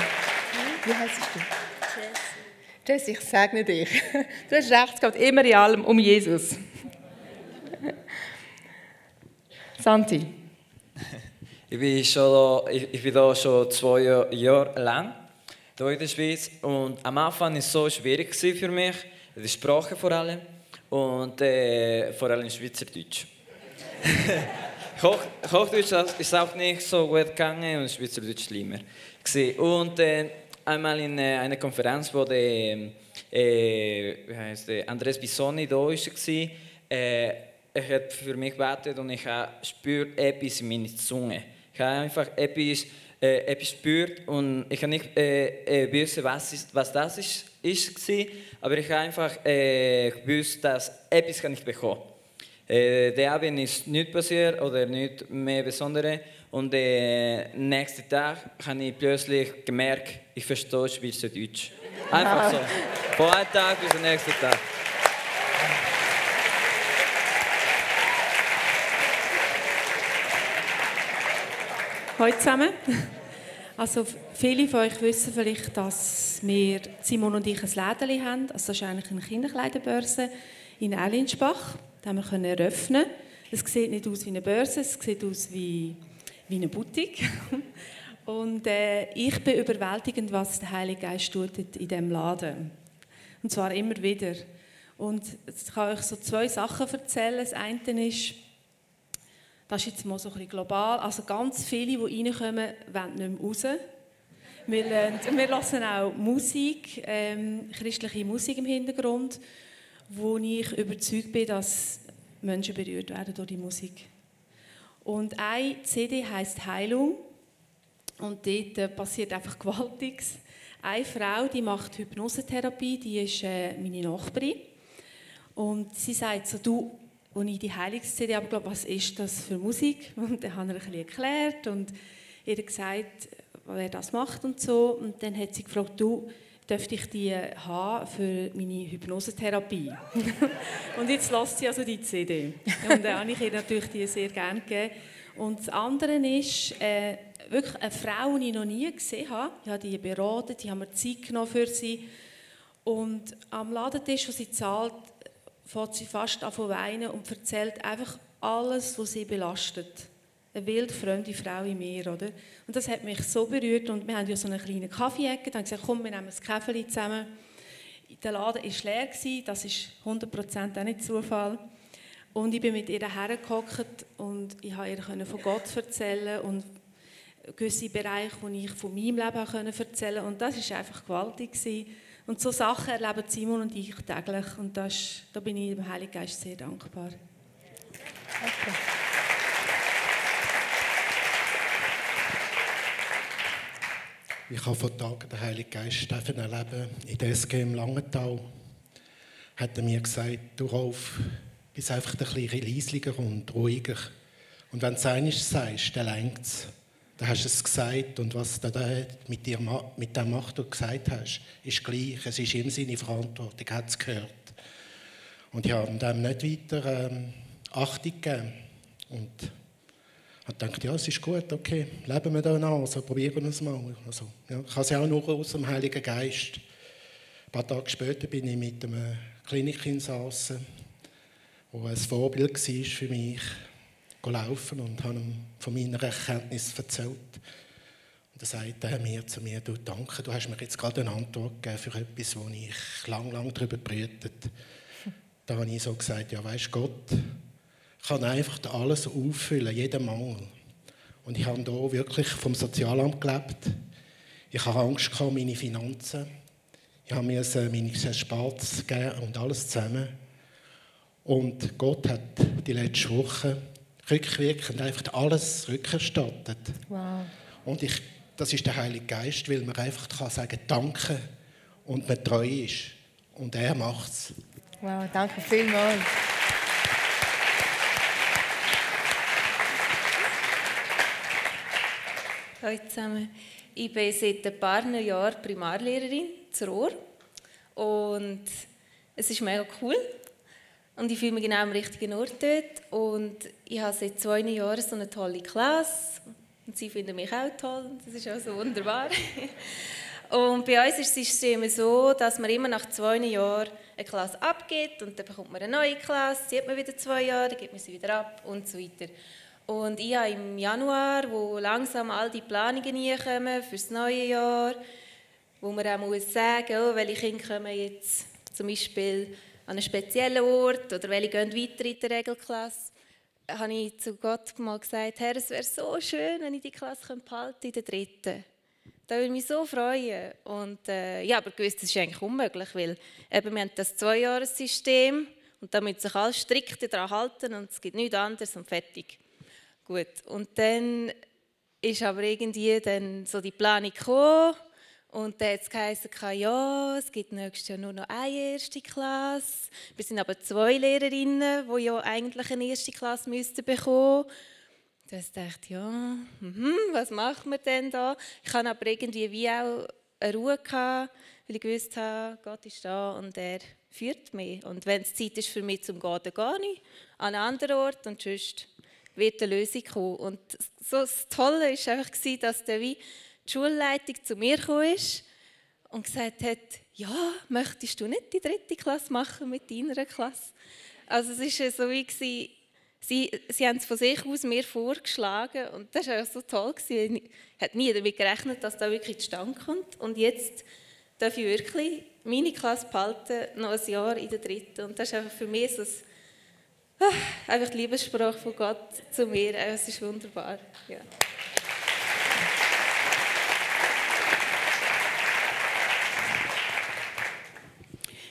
Wie heißt du? Jess, ich segne dich. [LAUGHS] Du hast recht, es geht immer in allem um Jesus. [LAUGHS] Santi. [LAUGHS] Ich bin, schon, ich, ich bin da schon zwei Jahre lang hier in der Schweiz. Und am Anfang war es so schwierig für mich, die Sprache vor allem und äh, vor allem Schweizerdeutsch. Hoch, Hochdeutsch ist auch nicht so gut gegangen und Schweizerdeutsch schlimmer. Und äh, einmal in äh, einer Konferenz, wo der, äh, heißt der Andres Bisoni da war, äh, er hat für mich gebetet und ich spürt etwas in meiner Zunge. Ich habe einfach etwas äh, etwas gespürt und ich habe nicht äh, äh, wissen, was, ist, was das ist, ist war, aber ich habe einfach äh, gewusst, dass etwas kann ich bekommen. Äh, der Abend ist nicht passiert oder nicht mehr Besonderes. Und den nächsten Tag habe ich plötzlich gemerkt, ich verstehe Schweizerdeutsch. Einfach so. [LAUGHS] Von einem Tag bis zum nächsten Tag. Hallo zusammen. Also viele von euch wissen vielleicht, dass wir, Simon und ich, ein Läden haben. Also das ist eigentlich eine Kinderkleiderbörse in Erlinsbach. Die haben wir eröffnen Es sieht nicht aus wie eine Börse, es sieht aus wie, wie eine Boutique. [LAUGHS] Und äh, ich bin überwältigend, was der Heilige Geist tut in diesem Laden. Und zwar immer wieder. Und ich kann euch so zwei Sachen erzählen. Das eine ist, das ist jetzt mal so ein bisschen global. Also ganz viele, die reinkommen, wollen nicht mehr raus. Wir, lernen, wir hören auch Musik, ähm, christliche Musik im Hintergrund, wo ich überzeugt bin, dass Menschen berührt werden durch die Musik. Und eine CD heißt Heilung und dort äh, passiert einfach [LAUGHS] Gewaltiges. Eine Frau, die macht Hypnosetherapie, die ist äh, meine Nachbarin und sie sagt so, du, als ich die Heilungs-CD abgeladen was ist das für Musik? [LAUGHS] Und dann habe ich ein erklärt und ihr gesagt, wer das macht und so. Und dann hat sie gefragt, du, dürfte ich die haben für meine Hypnosetherapie? [LAUGHS] und jetzt lässt sie also die CD. Und dann habe ich ihr natürlich die sehr gerne gegeben. Und das andere ist, äh, wirklich eine Frau, die ich noch nie gesehen habe. Ich habe die beraten, die haben mir Zeit genommen für sie. Und am Ladentisch, wo sie zahlt, fängt sie fast an zu weinen und erzählt einfach alles, was sie belastet. Eine wildfremde Frau in mir, oder? Und das hat mich so berührt und wir haben ja so eine kleine Kaffee-Ecke, dann gesagt, komm, wir nehmen ein Kaffee zusammen. Der Laden war leer, das ist 100% auch nicht Zufall. Und ich bin mit ihr hergehockt und ich konnte ihr von Gott erzählen und gewisse Bereiche, wo ich von meinem Leben erzählen konnte. Und das war einfach gewaltig. Und so Sachen erleben Simon und ich täglich. Und das, da bin ich dem Heiligen Geist sehr dankbar. Okay. Ich habe vor Tagen den Heiligen Geist erleben in der SG im Langenthal. Hat er mir gesagt, du Rolf, bist einfach ein bisschen leislicher und ruhiger. Und wenn du es einmal sagst, dann längt es. Da hast du es gesagt und was du mit, dir, mit dem macht, du gesagt hast, ist gleich. Es ist ihm seine Verantwortung, hat es gehört. Und ich habe dem nicht weiter ähm, Achtung gegeben. Und habe gedacht, ja, es ist gut, okay, leben wir da noch, also probieren wir es mal. Also, ja, ich habe es auch nur aus dem Heiligen Geist. Ein paar Tage später bin ich mit einem Klinikinsassen, der ein Vorbild war für mich laufen und habe ihm von meiner Erkenntnis erzählt. Und dann sagte mir zu mir, du danke, du hast mir jetzt gerade eine Antwort gegeben für etwas, wo ich lang, lang darüber brütet. Da habe ich so gesagt, ja weißt Gott kann einfach alles auffüllen, jeden Mangel. Und ich habe hier wirklich vom Sozialamt gelebt. Ich habe Angst gehabt, meine Finanzen. Ich habe mir meine Spart geben und alles zusammen. Und Gott hat die letzte Woche rückwirkend einfach alles rückerstattet. Wow. Und ich, das ist der Heilige Geist, weil man einfach kann sagen Danke und man treu ist. Und er macht es. Wow, danke vielmals. Hallo zusammen. Ich bin seit ein paar Jahren Primarlehrerin zur Ohr. Und es ist mega cool. Und ich fühle mich genau am richtigen Ort dort. Und ich habe seit zwei Jahren so eine tolle Klasse. Und sie finden mich auch toll. Das ist auch so wunderbar. [LAUGHS] Und bei uns ist das System so, dass man immer nach zwei Jahren eine Klasse abgibt und dann bekommt man eine neue Klasse, zieht man wieder zwei Jahre, dann gibt man sie wieder ab und so weiter. Und ich habe im Januar, wo langsam all die Planungen kommen für das neue Jahr, wo man auch muss sagen muss, oh, welche Kinder kommen jetzt zum Beispiel an einen speziellen Ort oder welche gehen weiter in der Regelklasse, habe ich zu Gott mal gesagt, Herr, es wäre so schön, wenn ich die Klasse behalten in der dritten. Da würde ich mich so freuen. Und äh, ja, aber gewusst, das ist eigentlich unmöglich, weil eben, wir haben das Zweijahressystem und da müssen sich alle strikt daran halten und es gibt nichts anderes und fertig. Gut, und dann ist aber irgendwie dann so die Planung gekommen Und dann hat es geheißen, ja, es gibt nächstes Jahr nur noch eine erste Klasse. Wir sind aber zwei Lehrerinnen, die ja eigentlich eine erste Klasse müssten bekommen Da dachte ich, ja, mhm, was machen wir denn da? Ich hatte aber irgendwie wie auch eine Ruhe, gehabt, weil ich gewusst habe, Gott ist da und er führt mich. Und wenn es Zeit ist für mich zum Gehen, dann gehe ich an einen anderen Ort und sonst wird eine Lösung kommen. Und so das Tolle war einfach, dass der wie die Schulleitung zu mir ist und gesagt hat, ja, möchtest du nicht die dritte Klasse machen mit deiner Klasse? Also es war so wie, sie, sie haben es von sich aus mir vorgeschlagen und das war so toll. Gewesen. Ich hätte nie damit gerechnet, dass das wirklich zustande kommt. Und jetzt darf ich wirklich meine Klasse behalten, noch ein Jahr in der dritten. Und das ist einfach für mich so ein, ah, einfach die Liebessprache von Gott zu mir. Es ist wunderbar. Ja.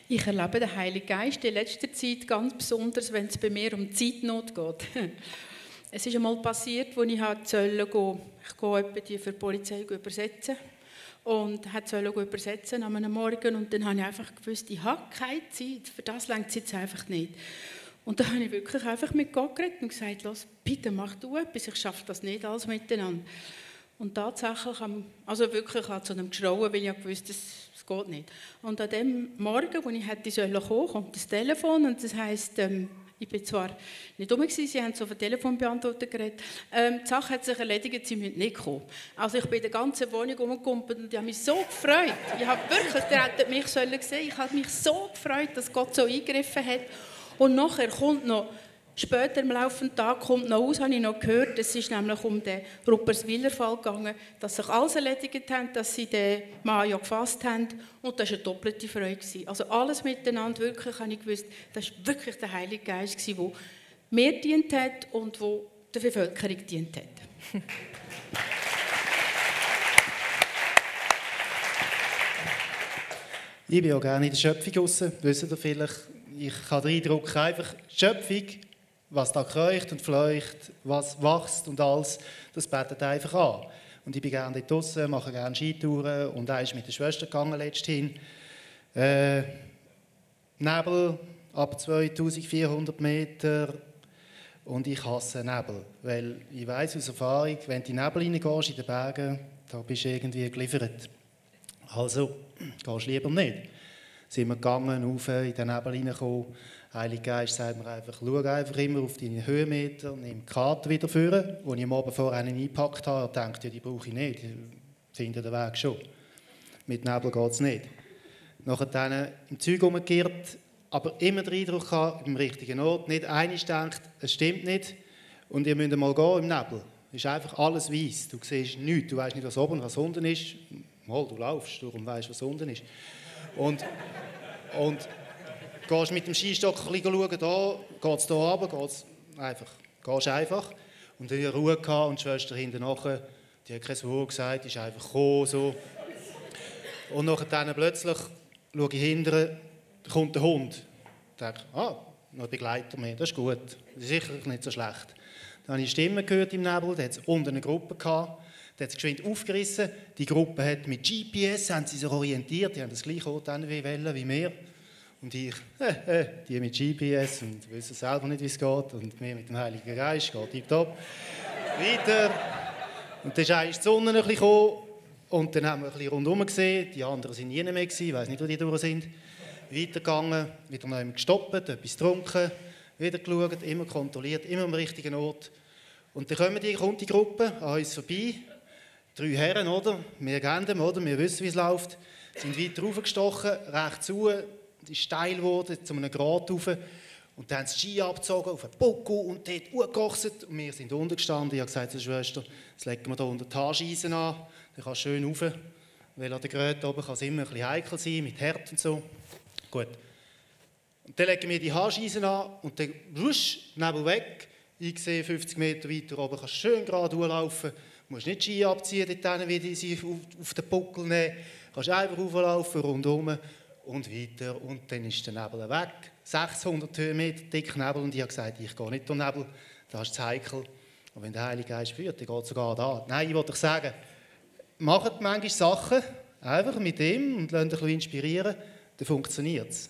Ich erlebe den Heiligen Geist in letzter Zeit ganz besonders, wenn es bei mir um Zeitnot geht. [LAUGHS] Es ist einmal passiert, als ich sollte gehen. Ich gehe die für die Polizei übersetzen und hat sollen übersetzen am Morgen und dann habe ich einfach gewusst, ich habe keine Zeit, für das längt es jetzt einfach nicht. Und dann habe ich wirklich einfach mit Gott geredet und gesagt, Los, bitte mach du etwas, ich schaffe das nicht alles miteinander. Und tatsächlich, also wirklich zu einem geschrauen, weil ich gewusst das das geht nicht. Und an dem Morgen, als ich hätte sollen kommen, kommt das Telefon und das heisst, ähm, ich bin zwar nicht dumm gewesen, sie haben so auf den Telefonbeantworter geredet. Ähm, die Sache hat sich erledigt, sie müssen nicht kommen. Also ich bin in der ganzen Wohnung umgekumpelt und ich habe mich so gefreut. Ich habe wirklich, der hätte mich sollen sehen, ich habe mich so gefreut, dass Gott so eingegriffen hat. Und nachher kommt noch Später im laufenden Tag kommt noch aus, habe ich noch gehört, es ist nämlich um den Rupperswiller-Fall gegangen, dass sich alles erledigt haben, dass sie den Mann ja gefasst haben und das war eine doppelte Freude. Also alles miteinander, wirklich habe ich gewusst, das war wirklich der Heilige Geist, der mir dient hat und der der Bevölkerung dient hat. [LAUGHS] Ich bin ja gerne in der Schöpfung raus, wisst ihr vielleicht. Ich habe den Eindruck, einfach Schöpfung was da kreucht und fleucht, was wächst und alles, das betet einfach an. Und ich bin gerne dort draußen, mache gerne Skitouren und er ist mit der Schwester gegangen letzthin. Äh, Nebel ab 2400 Meter und ich hasse Nebel, weil ich weiß aus Erfahrung, wenn du in Nebel reingehst in den Bergen, da bist du irgendwie geliefert. Also, gehst lieber nicht. Sind wir gegangen, rauf, in den Nebel reingekommen, Heilige Geist sagt mir einfach, schau einfach immer auf deine Höhenmeter, nimm die Karte wieder vor, wo ich am Abend vorher eingepackt habe und denke, ja, die brauche ich nicht, ich finde den Weg schon. Mit Nebel geht es nicht. Nachher im Zeug umgekehrt, aber immer den Eindruck gehabt, im richtigen Ort, nicht eines denkt, es stimmt nicht und ihr müsst mal gehen im Nebel. Es ist einfach alles weiß. Du siehst nichts, du weißt nicht, was oben was unten ist. Mal, du laufst, darum weißt was unten ist. Und, und gehst mit dem Skistock ein bisschen schauen, da geht es hier runter, geht's einfach, gehst einfach. Und dann Ruhe gehabt und die Schwester hinten nachher, die hat kein Wort gesagt, ist einfach gekommen, so. Und nachher plötzlich schaue ich hinten, kommt der Hund. Ich denke, ah, noch Begleiter mehr, das ist gut, das ist sicher nicht so schlecht. Dann habe ich Stimmen gehört im Nebel, da hat es unten eine Gruppe gehabt, da hat es geschwind aufgerissen. Die Gruppe hat mit GPS, haben sie sich orientiert, die haben das gleiche Ort wie wir. Und ich, äh, äh, die mit GPS und wissen selber nicht, wie es geht. Und mir mit dem Heiligen Geist geht tipptopp. Weiter. Und dann ist eigentlich die Sonne ein bisschen gekommen. Und dann haben wir ein bisschen rundherum gesehen. Die anderen waren nie mehr. Ich weiß nicht, wo die durch sind. Weitergegangen, wieder noch gestoppt, etwas getrunken, wieder geschaut, immer kontrolliert, immer am richtigen Ort. Und dann kommen die, kommt die Gruppe an uns vorbei. Drei Herren, oder? Wir kennen dem, oder? Wir wissen, wie es läuft. Sind weiter raufgestochen, rechts zu, ist steil geworden, zu einem Grat rauf. Und dann haben sie Ski abgezogen auf einen Buckel und dort hochgekocht. Und wir sind unten gestanden. Ich habe gesagt zur Schwester, jetzt legen wir hier unter die Haareisen an. Dann kann schön rauf. Weil an der Gröte oben kann es immer ein bisschen heikel sein, mit Herd und so. Gut. Und dann legen wir die Haareisen an und dann rusch, Nebel weg. Ich sehe 50 Meter weiter oben, kannst schön gerade durchlaufen. Du musst nicht Ski abziehen, dort wie sie auf den Buckel nehmen. Du kannst einfach rauflaufen, rundherum und weiter und dann ist der Nebel weg. 600 Höhenmeter dick Nebel und ich habe gesagt, ich gehe nicht durch Nebel, das ist heikel. Und wenn der Heilige Geist führt, dann geht es sogar da. Nein, ich wollte euch sagen, macht manchmal Sachen, einfach mit ihm und lasst euch ein bisschen inspirieren, dann funktioniert es.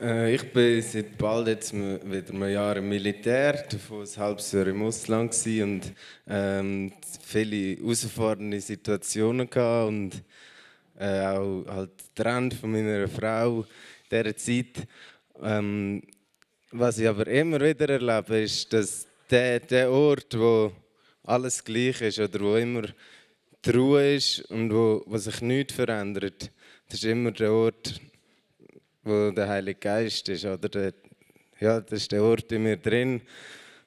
Äh, ich bin seit bald jetzt wieder ein Jahr im Militär, davon ein halbes Jahr im Ausland und ähm, viele herausfordernde Situationen gehabt und äh, auch halt getrennt von meiner Frau in dieser Zeit. Ähm, was ich aber immer wieder erlebe, ist, dass der, der Ort, wo alles gleich ist oder wo immer die Ruhe ist und wo, wo sich nichts verändert, das ist immer der Ort, wo der Heilige Geist ist. Oder der, ja, das ist der Ort in mir drin,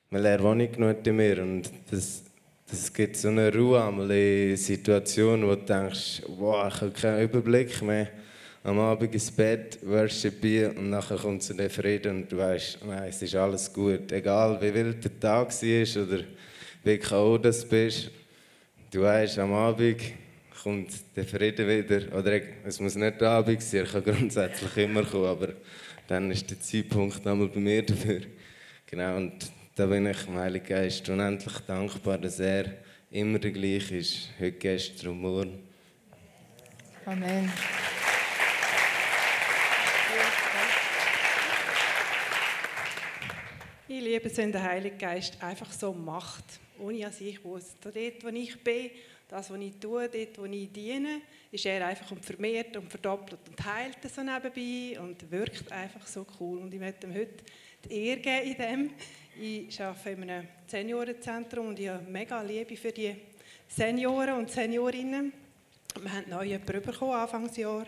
weil er wohnt genug in mir. Und das, das gibt so eine Ruhe einmal in Situationen, wo du denkst, wow, ich habe keinen Überblick mehr. Am Abend ins Bett, worship und nachher kommt zu der Frieden und du weißt, nein, es ist alles gut. Egal wie wild der Tag war oder wie K.O. du bist, du weißt, am Abend kommt der Frieden wieder. Oder es muss nicht der Abend sein, er kann grundsätzlich immer kommen, aber dann ist der Zeitpunkt einmal bei mir dafür. Genau, und da bin ich dem Heiligen Geist unendlich dankbar, dass er immer der gleiche ist, heute, gestern und morgen. Amen. Ich liebe es, wenn der Heilige Geist einfach so macht, ohne dass ich wusste. Dort, wo ich bin, das, was ich tue, dort, wo ich diene, ist er einfach und vermehrt und verdoppelt und heilt so nebenbei und wirkt einfach so cool. Und ich möchte ihm heute die Ehre geben in dem. Ich arbeite in einem Seniorenzentrum und ich habe mega Liebe für die Senioren und Seniorinnen. Wir haben neu jemanden bekommen, Anfangsjahr,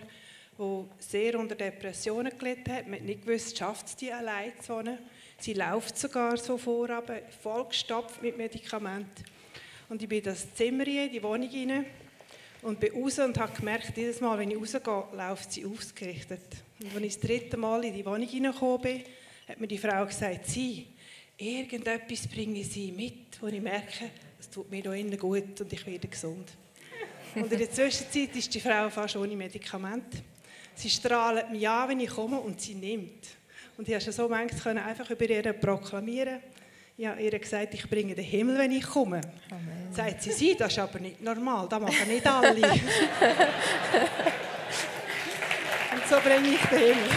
der sehr unter Depressionen gelitten hat. Man hat nicht gewusst, schafft es die allein zu wohnen. Sie läuft sogar so vorab, vollgestopft mit Medikamenten. Und ich bin in das Zimmer in die Wohnung rein und bin raus und habe gemerkt, jedes Mal, wenn ich rausgehe, läuft sie ausgerichtet. Und als ich das dritte Mal in die Wohnung reingekommen bin, hat mir die Frau gesagt, sie, irgendetwas bringe sie mit, wo ich merke, es tut mir hier innen gut und ich werde gesund. Und in der Zwischenzeit ist die Frau fast ohne Medikament. Sie strahlt mich an, wenn ich komme und sie nimmt. Und ich konnte so manchmal einfach über ihr proklamieren, habe ihr gesagt, ich bringe den Himmel, wenn ich komme. Amen. Sagt sie, sie, das ist aber nicht normal, das machen nicht alle. [LAUGHS] Und so bringe ich den Himmel.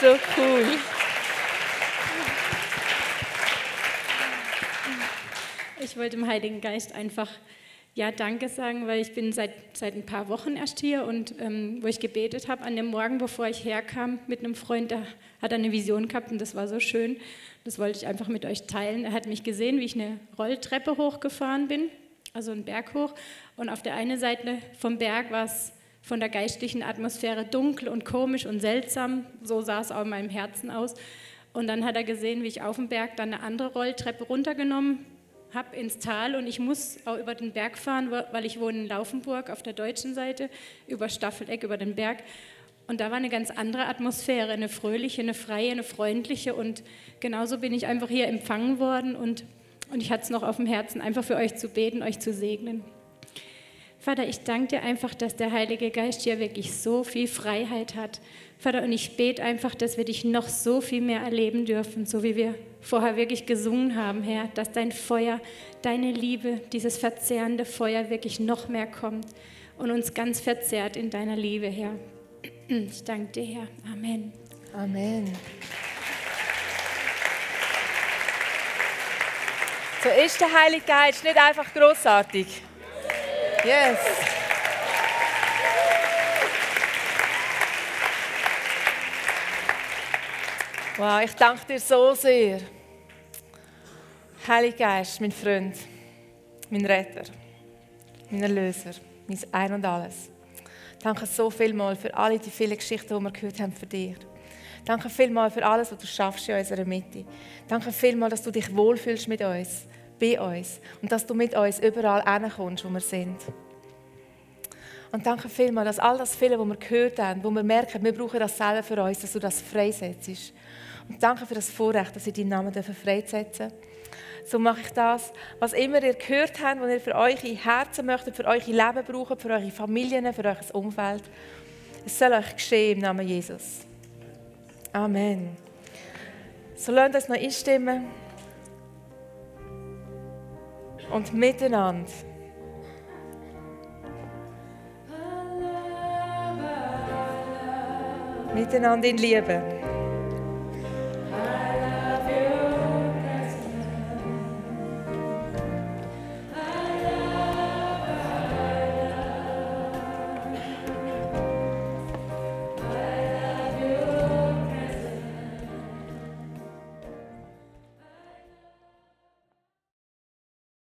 So cool. Ich wollte dem Heiligen Geist einfach ja, danke sagen, weil ich bin seit, seit ein paar Wochen erst hier und ähm, wo ich gebetet habe an dem Morgen, bevor ich herkam mit einem Freund, der hat eine Vision gehabt und das war so schön. Das wollte ich einfach mit euch teilen. Er hat mich gesehen, wie ich eine Rolltreppe hochgefahren bin, also einen Berg hoch. Und auf der einen Seite vom Berg war es von der geistlichen Atmosphäre dunkel und komisch und seltsam. So sah es auch in meinem Herzen aus. Und dann hat er gesehen, wie ich auf dem Berg dann eine andere Rolltreppe runtergenommen habe ins Tal und ich muss auch über den Berg fahren, weil ich wohne in Laufenburg auf der deutschen Seite, über Staffeleck, über den Berg. Und da war eine ganz andere Atmosphäre, eine fröhliche, eine freie, eine freundliche. Und genauso bin ich einfach hier empfangen worden und, und ich hatte es noch auf dem Herzen, einfach für euch zu beten, euch zu segnen. Vater, ich danke dir einfach, dass der Heilige Geist hier wirklich so viel Freiheit hat. Vater, und ich bete einfach, dass wir dich noch so viel mehr erleben dürfen, so wie wir vorher wirklich gesungen haben, Herr, dass dein Feuer, deine Liebe, dieses verzehrende Feuer wirklich noch mehr kommt und uns ganz verzehrt in deiner Liebe, Herr. Ich danke dir, Herr. Amen. Amen. So ist der Heilige Geist nicht einfach großartig. Yes. Wow, ich danke dir so sehr. Heiliger Geist, mein Freund, mein Retter, mein Erlöser, mein Ein und Alles. Danke so vielmal für alle die vielen Geschichten, die wir gehört haben für dich. Danke vielmal für alles, was du schaffst in unserer Mitte. Danke vielmal, dass du dich wohlfühlst mit uns bei uns und dass du mit uns überall hinkommst, wo wir sind. Und danke vielmals, dass all das viele, was wir gehört haben, wo wir merken, wir brauchen das selber für uns, dass du das freisetzt. Und danke für das Vorrecht, dass ich deinen Namen freisetzen darf. So mache ich das, was immer ihr gehört habt, was ihr für eure Herzen möchtet, für euer Leben braucht, für eure Familien, für euer Umfeld. Es soll euch geschehen im Namen Jesus. Amen. So lasst uns noch einstimmen. und miteinander. Miteinander in Liebe.